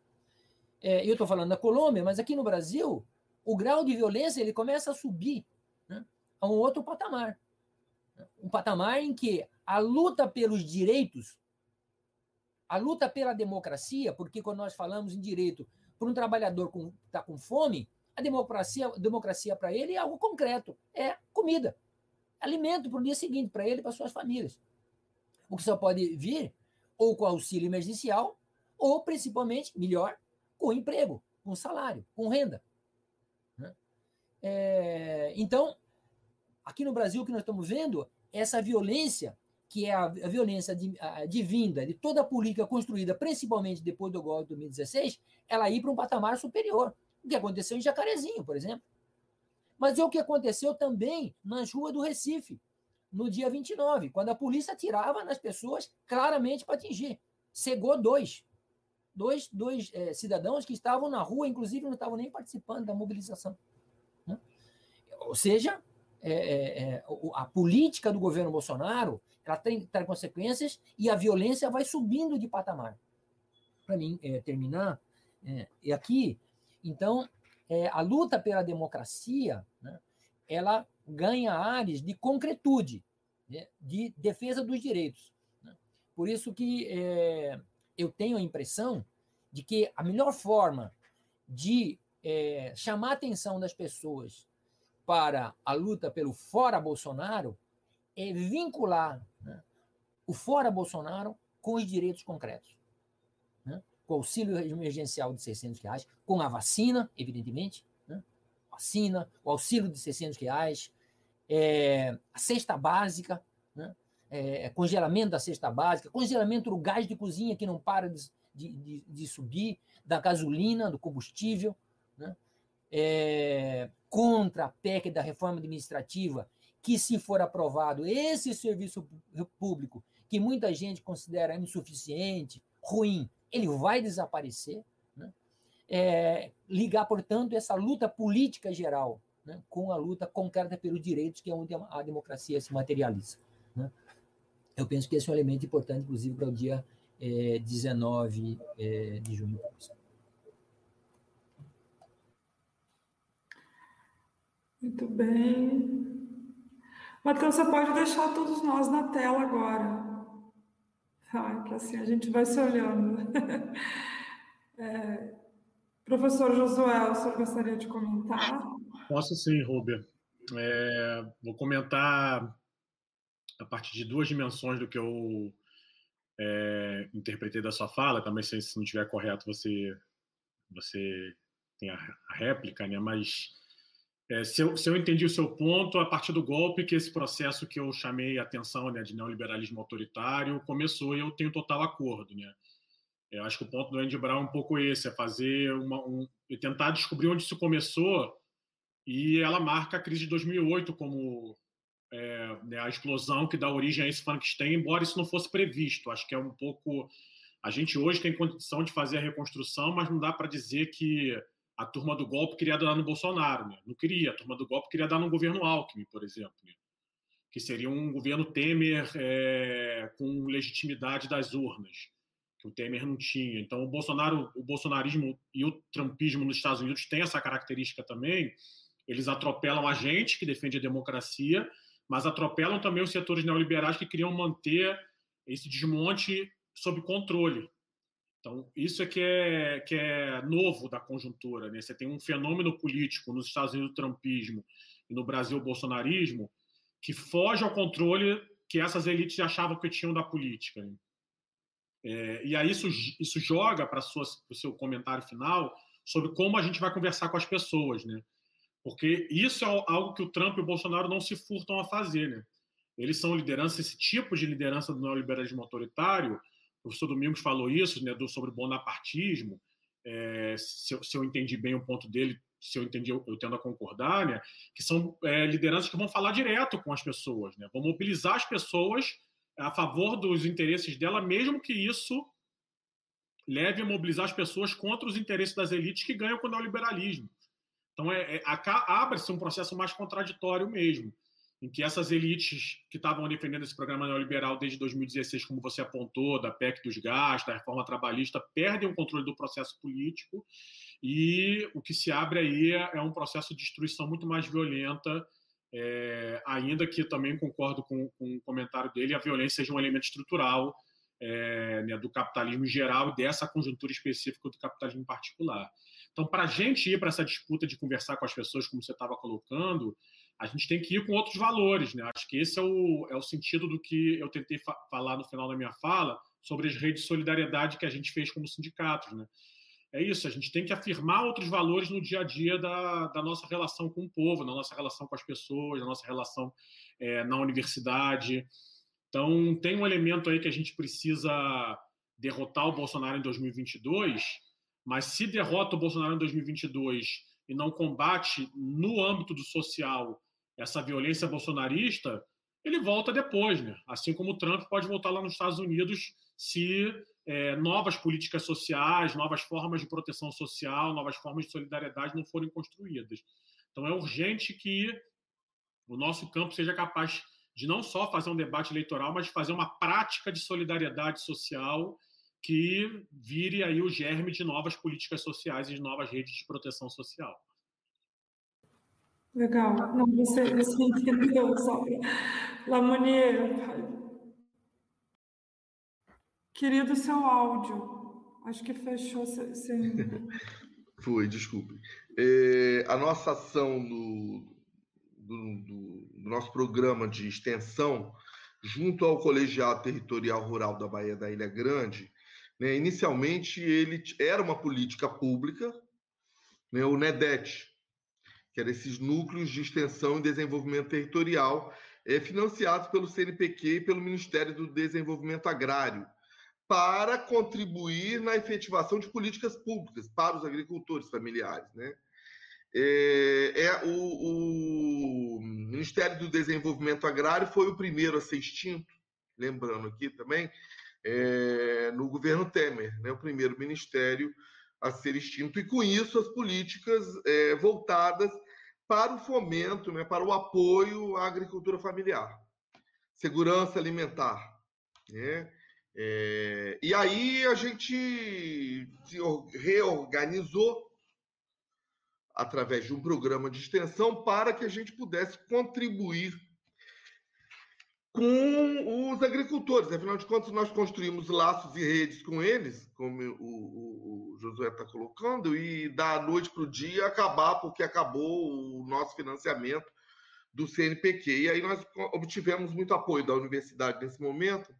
É, eu estou falando da Colômbia, mas aqui no Brasil, o grau de violência ele começa a subir né, a um outro patamar. Um patamar em que a luta pelos direitos, a luta pela democracia, porque quando nós falamos em direito para um trabalhador que está com fome, a democracia, democracia para ele é algo concreto, é comida, alimento para o dia seguinte, para ele e para suas famílias. O que só pode vir ou com auxílio emergencial, ou principalmente, melhor, com emprego, com salário, com renda. Né? É, então, aqui no Brasil, o que nós estamos vendo é essa violência, que é a, a violência de, a, de vinda de toda a política construída, principalmente depois do golpe de 2016, ela ir para um patamar superior. O que aconteceu em Jacarezinho, por exemplo. Mas é o que aconteceu também nas ruas do Recife, no dia 29, quando a polícia atirava nas pessoas claramente para atingir. Cegou dois. Dois, dois é, cidadãos que estavam na rua, inclusive não estavam nem participando da mobilização. Né? Ou seja, é, é, é a política do governo Bolsonaro ela tem, tem consequências e a violência vai subindo de patamar. Para mim, é, terminar, é, e aqui, então, a luta pela democracia, né, ela ganha áreas de concretude, né, de defesa dos direitos. Né? Por isso que é, eu tenho a impressão de que a melhor forma de é, chamar a atenção das pessoas para a luta pelo fora Bolsonaro é vincular né, o fora Bolsonaro com os direitos concretos. Né? Com o auxílio emergencial de 600 reais, com a vacina, evidentemente, né? vacina, o auxílio de 600 reais, é, a cesta básica, né? é, é, congelamento da cesta básica, congelamento do gás de cozinha que não para de, de, de subir, da gasolina, do combustível, né? é, contra a PEC da reforma administrativa, que se for aprovado, esse serviço público, que muita gente considera insuficiente, ruim, ele vai desaparecer. Né? É, ligar, portanto, essa luta política geral né, com a luta concreta pelos direitos, que é onde a democracia se materializa. Né? Eu penso que esse é um elemento importante, inclusive, para o dia é, 19 é, de junho. Muito bem. Matheus, você pode deixar todos nós na tela agora. Que assim a gente vai se olhando. [LAUGHS] É, professor Josué, o senhor gostaria de comentar? Posso sim, Rubia. É, vou comentar a partir de duas dimensões do que eu é, interpretei da sua fala. Também, se, se não estiver correto, você, você tem a, a réplica, né? mas é, se, eu, se, eu, entendi o seu ponto, a partir do golpe, que esse processo que eu chamei a atenção né, de neoliberalismo autoritário começou e eu tenho total acordo. Né? Eu acho que o ponto do Andy Brown é um pouco esse, é fazer uma, um, tentar descobrir onde isso começou e ela marca a crise de 2008 como é, né, a explosão que dá origem a esse Frankenstein, embora isso não fosse previsto. Acho que é um pouco. A gente hoje tem condição de fazer a reconstrução, mas não dá para dizer que a turma do golpe queria dar no Bolsonaro. Né? Não queria. A turma do golpe queria dar no governo Alckmin, por exemplo. Né? Que seria um governo Temer é, com legitimidade das urnas, que o Temer não tinha. Então, o Bolsonaro, o bolsonarismo e o trumpismo nos Estados Unidos têm essa característica também eles atropelam a gente, que defende a democracia, mas atropelam também os setores neoliberais que queriam manter esse desmonte sob controle. Então, isso é que é, que é novo da conjuntura. Né? Você tem um fenômeno político nos Estados Unidos, o trumpismo, e no Brasil, o bolsonarismo, que foge ao controle que essas elites achavam que tinham da política. Né? É, e aí isso, isso joga para o seu comentário final sobre como a gente vai conversar com as pessoas. Né? Porque isso é algo que o Trump e o Bolsonaro não se furtam a fazer. Né? Eles são liderança, esse tipo de liderança do neoliberalismo autoritário. O professor Domingos falou isso né, do, sobre bonapartismo. É, se, eu, se, eu, entendi bem o ponto dele, se eu entendi, eu, eu tendo a concordar, né, que são é, lideranças que vão falar direto com as pessoas, né, vão mobilizar as pessoas a favor dos interesses dela, mesmo que isso leve a mobilizar as pessoas contra os interesses das elites que ganham com o neoliberalismo. Então, é, é abre-se um processo mais contraditório mesmo, em que essas elites que estavam defendendo esse programa neoliberal desde 2016, como você apontou, da PEC dos gastos, da reforma trabalhista, perdem o controle do processo político e o que se abre aí é, é um processo de destruição muito mais violenta, é, ainda que também concordo com, com o comentário dele, a violência seja um elemento estrutural é, né, do capitalismo em geral e dessa conjuntura específica do capitalismo em particular. Então, para a gente ir para essa disputa de conversar com as pessoas, como você estava colocando, a gente tem que ir com outros valores. Né? Acho que esse é o, é o sentido do que eu tentei fa falar no final da minha fala sobre as redes de solidariedade que a gente fez como sindicatos. Né? É isso, a gente tem que afirmar outros valores no dia a dia da, da nossa relação com o povo, na nossa relação com as pessoas, na nossa relação é, na universidade. Então, tem um elemento aí que a gente precisa derrotar o Bolsonaro em 2022 mas se derrota o Bolsonaro em 2022 e não combate no âmbito do social essa violência bolsonarista, ele volta depois, né? Assim como o Trump pode voltar lá nos Estados Unidos se é, novas políticas sociais, novas formas de proteção social, novas formas de solidariedade não forem construídas. Então é urgente que o nosso campo seja capaz de não só fazer um debate eleitoral, mas fazer uma prática de solidariedade social que vire aí o germe de novas políticas sociais e de novas redes de proteção social. Legal. Não, você, você entendeu, Sônia. Lamonier, querido, seu áudio. Acho que fechou sem. [LAUGHS] Foi, desculpe. É, a nossa ação do, do, do, do nosso programa de extensão junto ao Colegiado Territorial Rural da Bahia da Ilha Grande né? Inicialmente, ele era uma política pública, né? o NEDET, que eram esses núcleos de extensão e desenvolvimento territorial, é, financiados pelo CNPq e pelo Ministério do Desenvolvimento Agrário, para contribuir na efetivação de políticas públicas para os agricultores familiares. Né? É, é o, o, Ministério do Desenvolvimento Agrário foi o primeiro a ser extinto, lembrando aqui também, é, no governo Temer, né, o primeiro ministério a ser extinto, e com isso as políticas é, voltadas para o fomento, né, para o apoio à agricultura familiar, segurança alimentar. Né? É, e aí a gente se reorganizou através de um programa de extensão para que a gente pudesse contribuir com os agricultores. Afinal de contas, nós construímos laços e redes com eles, como o, o, o Josué está colocando, e da noite para o dia acabar, porque acabou o nosso financiamento do CNPq. E aí nós obtivemos muito apoio da universidade nesse momento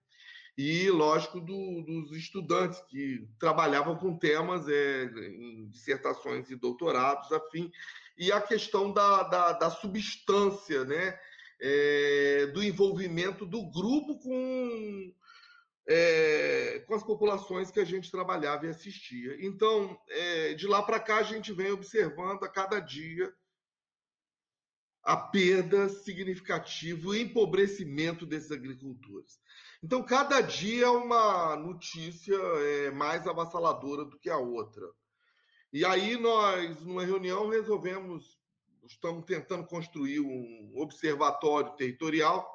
e, lógico, do, dos estudantes que trabalhavam com temas é, em dissertações e doutorados, afim, e a questão da, da, da substância, né? É, do envolvimento do grupo com, é, com as populações que a gente trabalhava e assistia. Então, é, de lá para cá, a gente vem observando a cada dia a perda significativa, o empobrecimento desses agricultores. Então, cada dia é uma notícia é, mais avassaladora do que a outra. E aí nós, numa reunião, resolvemos estamos tentando construir um observatório territorial,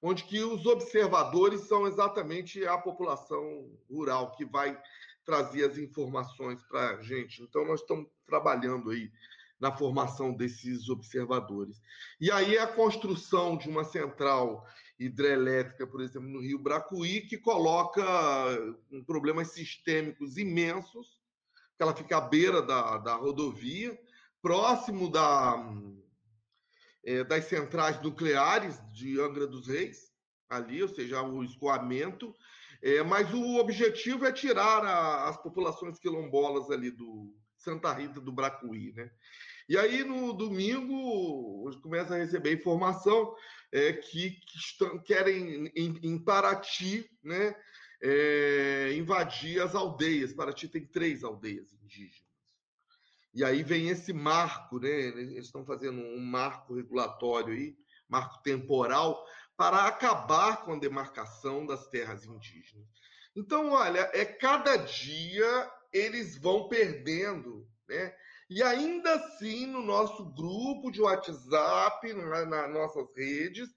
onde que os observadores são exatamente a população rural que vai trazer as informações para a gente. Então, nós estamos trabalhando aí na formação desses observadores. E aí a construção de uma central hidrelétrica, por exemplo, no Rio Bracuí, que coloca problemas sistêmicos imensos, que ela fica à beira da, da rodovia, próximo da, é, das centrais nucleares de Angra dos Reis, ali, ou seja, o escoamento. É, mas o objetivo é tirar a, as populações quilombolas ali do Santa Rita do Bracuí, né? E aí, no domingo, começa a receber informação é, que, que estão, querem, em, em Paraty, né, é, invadir as aldeias. Paraty tem três aldeias indígenas. E aí vem esse marco, né? Eles estão fazendo um marco regulatório aí, marco temporal, para acabar com a demarcação das terras indígenas. Então, olha, é cada dia eles vão perdendo, né? E ainda assim, no nosso grupo de WhatsApp, nas na nossas redes,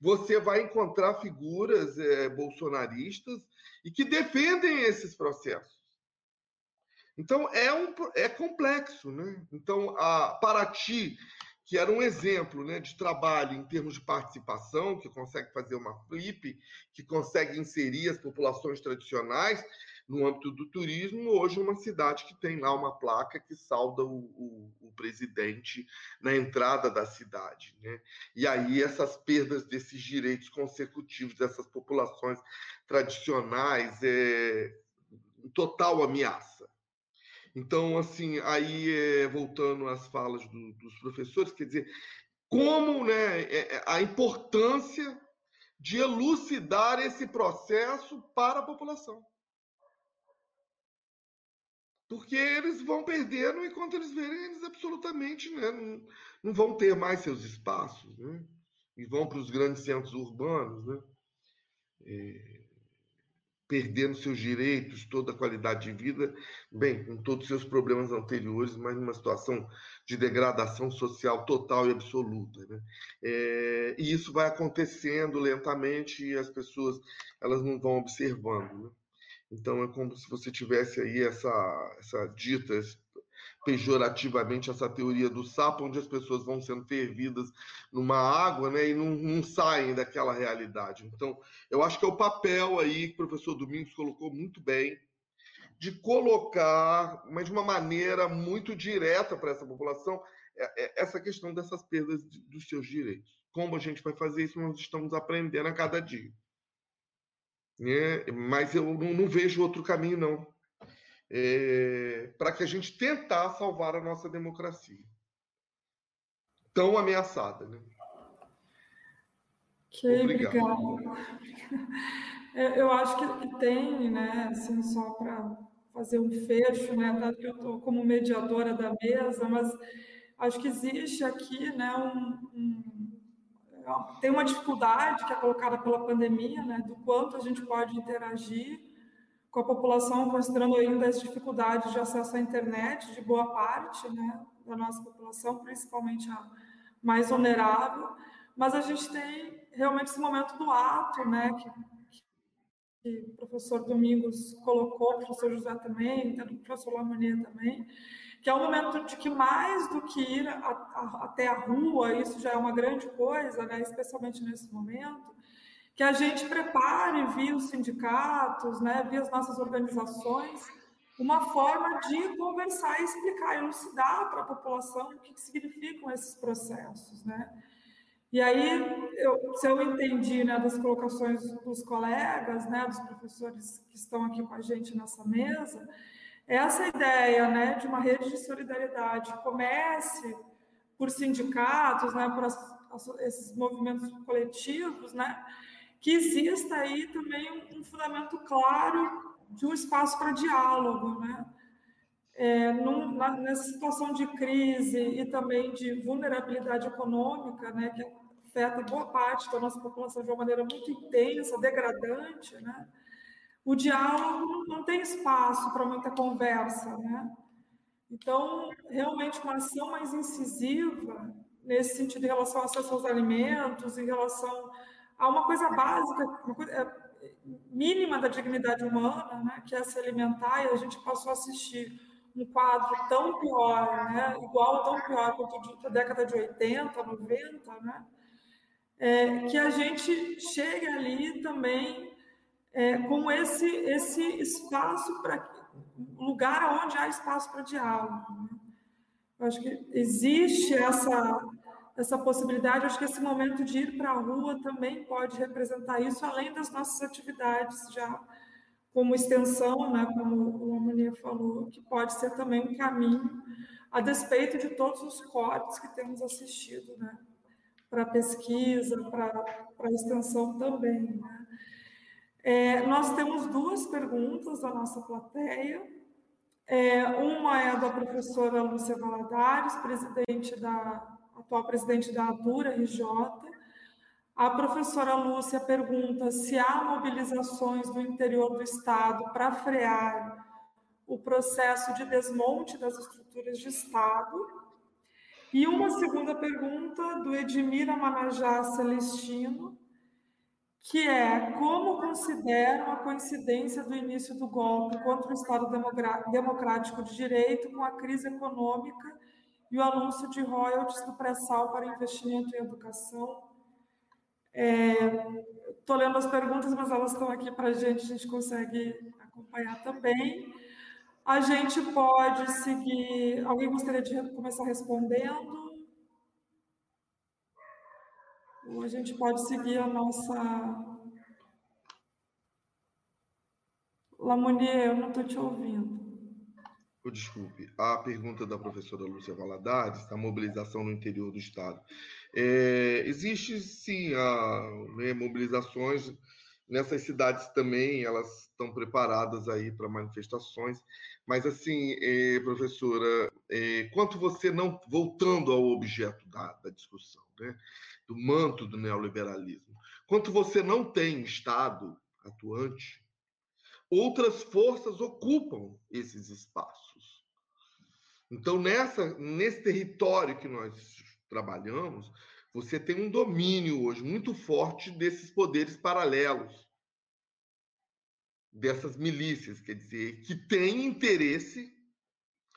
você vai encontrar figuras é, bolsonaristas e que defendem esses processos. Então é, um, é complexo, né? Então a Paraty, que era um exemplo né, de trabalho em termos de participação, que consegue fazer uma flip, que consegue inserir as populações tradicionais no âmbito do turismo, hoje é uma cidade que tem lá uma placa que salda o, o, o presidente na entrada da cidade. Né? E aí essas perdas desses direitos consecutivos dessas populações tradicionais é total ameaça. Então, assim, aí é, voltando às falas do, dos professores, quer dizer, como né, é, é, a importância de elucidar esse processo para a população. Porque eles vão perdendo enquanto eles verem, eles absolutamente né, não, não vão ter mais seus espaços, né? E vão para os grandes centros urbanos, né? É, perdendo seus direitos, toda a qualidade de vida, bem, com todos os seus problemas anteriores, mas numa situação de degradação social total e absoluta. Né? É, e isso vai acontecendo lentamente e as pessoas elas não vão observando. Né? Então é como se você tivesse aí essa, essa dita pejorativamente essa teoria do sapo, onde as pessoas vão sendo fervidas numa água né, e não, não, saem daquela realidade. Então, eu acho que é o papel aí que o professor Domingos colocou muito bem, de colocar, mas de uma maneira muito direta para essa população, é, é, essa questão dessas perdas dos seus direitos. Como a gente vai fazer isso, nós estamos aprendendo a cada dia. É, mas eu não, não vejo outro caminho, não é, para que a gente tentar salvar a nossa democracia. Tão ameaçada, né? Ok, obrigada. [LAUGHS] Eu acho que tem, né, assim, só para fazer um fecho, né, dado que eu estou como mediadora da mesa, mas acho que existe aqui, né, um, um, tem uma dificuldade que é colocada pela pandemia, né, do quanto a gente pode interagir com a população, considerando ainda as dificuldades de acesso à internet de boa parte né, da nossa população, principalmente a mais vulnerável, mas a gente tem realmente esse momento do ato, né, que, que o professor Domingos colocou, o professor José também, o professor Lamonier também, que é um momento de que mais do que ir a, a, até a rua, isso já é uma grande coisa, né, especialmente nesse momento, que a gente prepare via os sindicatos, né, via as nossas organizações, uma forma de conversar e explicar, elucidar para a população o que significam esses processos, né? E aí, eu, se eu entendi né, das colocações dos colegas, né, dos professores que estão aqui com a gente nessa mesa, essa ideia né, de uma rede de solidariedade comece por sindicatos, né, por as, esses movimentos coletivos, né, que exista aí também um, fundamento claro de um espaço para diálogo, né? É, num, na, nessa situação de crise e também de vulnerabilidade econômica, né, que afeta boa parte da nossa população de uma maneira muito intensa, degradante, né? O diálogo não tem espaço para muita conversa, né? Então, realmente uma ação mais incisiva nesse sentido em relação ao acesso aos alimentos, em relação a uma coisa básica, uma coisa é, mínima da dignidade humana, né, que é se alimentar, e a gente passou a assistir um quadro tão pior, né, igual tão pior quanto a década de 80, 90, né, é, que a gente chegue ali também é, com esse, esse espaço para lugar onde há espaço para diálogo. Né? Eu acho que existe essa essa possibilidade, acho que esse momento de ir para a rua também pode representar isso, além das nossas atividades já como extensão, né, como o Amonia falou, que pode ser também um caminho, a despeito de todos os cortes que temos assistido, né, para pesquisa, para extensão também. Né. É, nós temos duas perguntas da nossa plateia. É, uma é da professora Lúcia Valadares, presidente da atual presidente da ADURA RJ. A professora Lúcia pergunta se há mobilizações no interior do Estado para frear o processo de desmonte das estruturas de Estado. E uma segunda pergunta do Edmir Amanajá Celestino, que é como consideram a coincidência do início do golpe contra o Estado Democrático de Direito com a crise econômica e o anúncio de royalties do pré-sal para investimento em educação Estou é, lendo as perguntas, mas elas estão aqui para a gente, a gente consegue acompanhar também. A gente pode seguir. Alguém gostaria de começar respondendo? Ou a gente pode seguir a nossa. Lamonier, eu não estou te ouvindo. Desculpe, a pergunta da professora Lúcia Valadares, a mobilização no interior do Estado. É, existe, sim, a, né, mobilizações nessas cidades também, elas estão preparadas aí para manifestações, mas assim, é, professora, é, quanto você não, voltando ao objeto da, da discussão, né, do manto do neoliberalismo, quanto você não tem Estado atuante, outras forças ocupam esses espaços. Então, nessa, nesse território que nós trabalhamos, você tem um domínio hoje muito forte desses poderes paralelos, dessas milícias, quer dizer, que têm interesse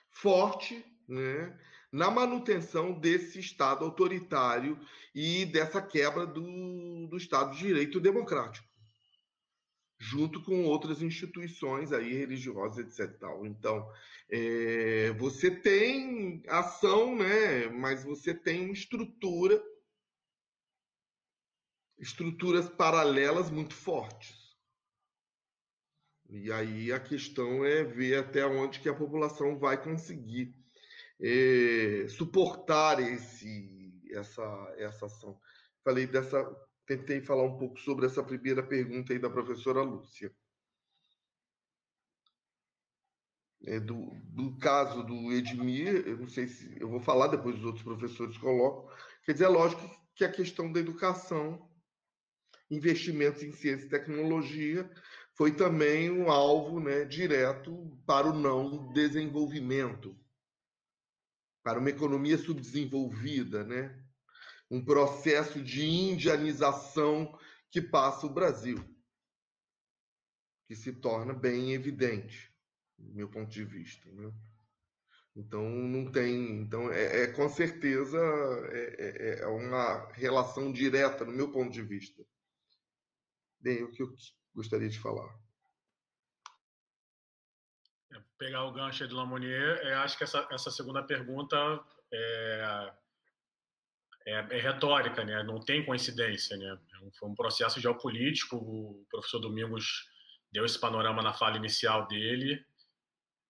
forte né, na manutenção desse Estado autoritário e dessa quebra do, do Estado de Direito democrático junto com outras instituições aí religiosas, etc. Então, é, você tem ação, né? Mas você tem uma estrutura, estruturas paralelas muito fortes. E aí a questão é ver até onde que a população vai conseguir é, suportar esse, essa, essa ação. Falei dessa tentei falar um pouco sobre essa primeira pergunta aí da professora Lúcia. É do, do caso do Edmir, eu não sei se eu vou falar, depois os outros professores colocam. Quer dizer, é lógico que a questão da educação, investimentos em ciência e tecnologia, foi também um alvo né, direto para o não desenvolvimento, para uma economia subdesenvolvida, né? Um processo de indianização que passa o Brasil, que se torna bem evidente, do meu ponto de vista. Né? Então não tem, então é, é com certeza é, é, é, uma relação direta no meu ponto de vista. Bem, o que eu gostaria de falar. É, pegar o gancho de Lamonier, é, acho que essa, essa segunda pergunta é, é, é, retórica, né? não tem coincidência. Né? É foi um processo geopolítico, o professor Domingos deu esse panorama na fala inicial dele.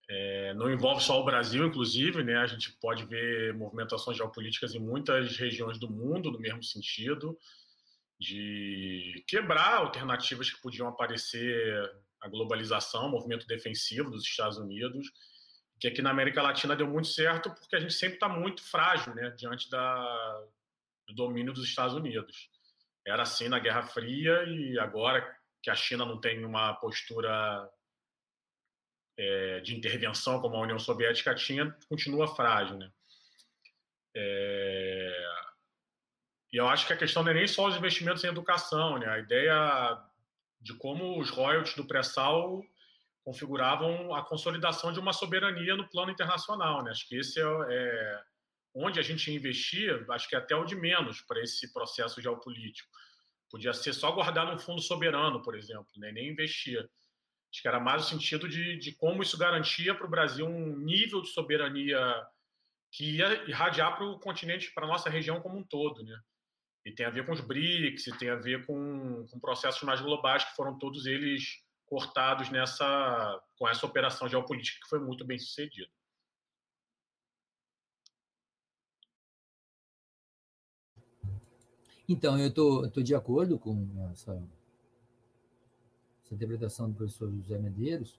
É, não envolve só o Brasil, inclusive, né? a gente pode ver movimentações geopolíticas em muitas regiões do mundo no mesmo sentido, de quebrar alternativas que podiam aparecer a globalização, movimento defensivo dos Estados Unidos, que aqui na América Latina deu muito certo porque a gente sempre está muito frágil né, diante da, do domínio dos Estados Unidos. Era assim na Guerra Fria e agora que a China não tem uma postura é, de intervenção como a União Soviética tinha, continua frágil, né? É... E eu acho que a questão não é nem só os investimentos em educação, né? A ideia de como os royalties do pré-sal configuravam a consolidação de uma soberania no plano internacional, né? Acho que esse é, é onde a gente investia, acho que até o de menos para esse processo geopolítico. Podia ser só guardar num fundo soberano, por exemplo, né? nem investir. Acho que era mais o sentido de, de como isso garantia para o Brasil um nível de soberania que ia irradiar para o continente, para a nossa região como um todo. Né? E tem a ver com os BRICS, e tem a ver com, com processos mais globais, que foram todos eles cortados nessa com essa operação geopolítica que foi muito bem sucedida. Então, eu tô de acordo com essa, essa interpretação do professor José Medeiros.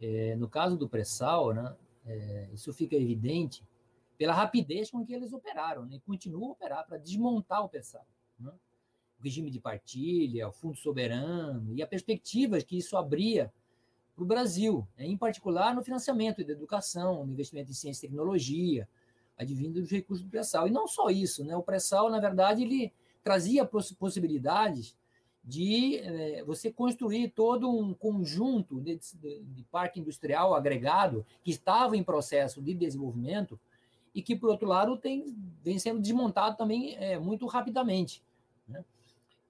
É, no caso do pré-sal, né, é, isso fica evidente pela rapidez com que eles operaram, né, e continuam a operar para desmontar o pré-sal. Né? regime de partilha, o fundo soberano e a perspectiva que isso abria para o Brasil, né? em particular no financiamento da educação, no investimento em ciência e tecnologia, advindo dos recursos do pré-sal. E não só isso, né? o pré-sal, na verdade, ele trazia possibilidades de é, você construir todo um conjunto de, de, de, parque industrial agregado que estava em processo de desenvolvimento e que, por outro lado, tem, vem sendo desmontado também é, muito rapidamente. Né?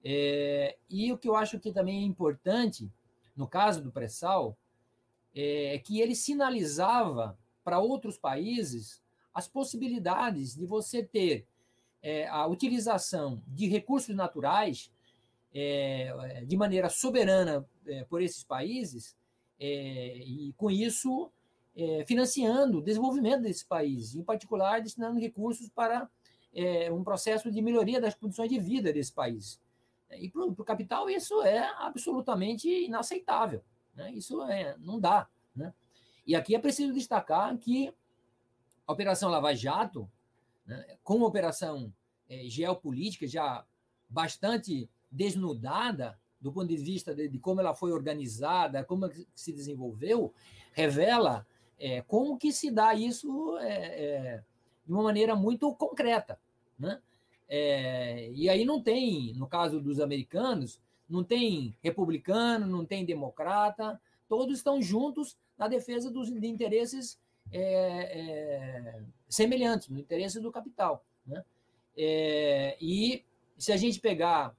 É, e o que eu acho que também é importante, no caso do pré-sal, é que ele sinalizava para outros países as possibilidades de você ter é, a utilização de recursos naturais é, de maneira soberana é, por esses países é, e, com isso, é, financiando o desenvolvimento desses países, em particular destinando recursos para é, um processo de melhoria das condições de vida desse país. E para o capital isso é absolutamente inaceitável. Né? Isso é, não dá. Né? E aqui é preciso destacar que a Operação Lava Jato, né, com uma operação é, geopolítica já bastante desnudada do ponto de vista de, de, como ela foi organizada, como se desenvolveu, revela é, como que se dá isso é, é, de uma maneira muito concreta. Né? É, e aí não tem, no caso dos americanos, não tem republicano, não tem democrata, todos estão juntos na defesa dos de interesses é, é, semelhantes, no interesse do capital. Né? É, e se a gente pegar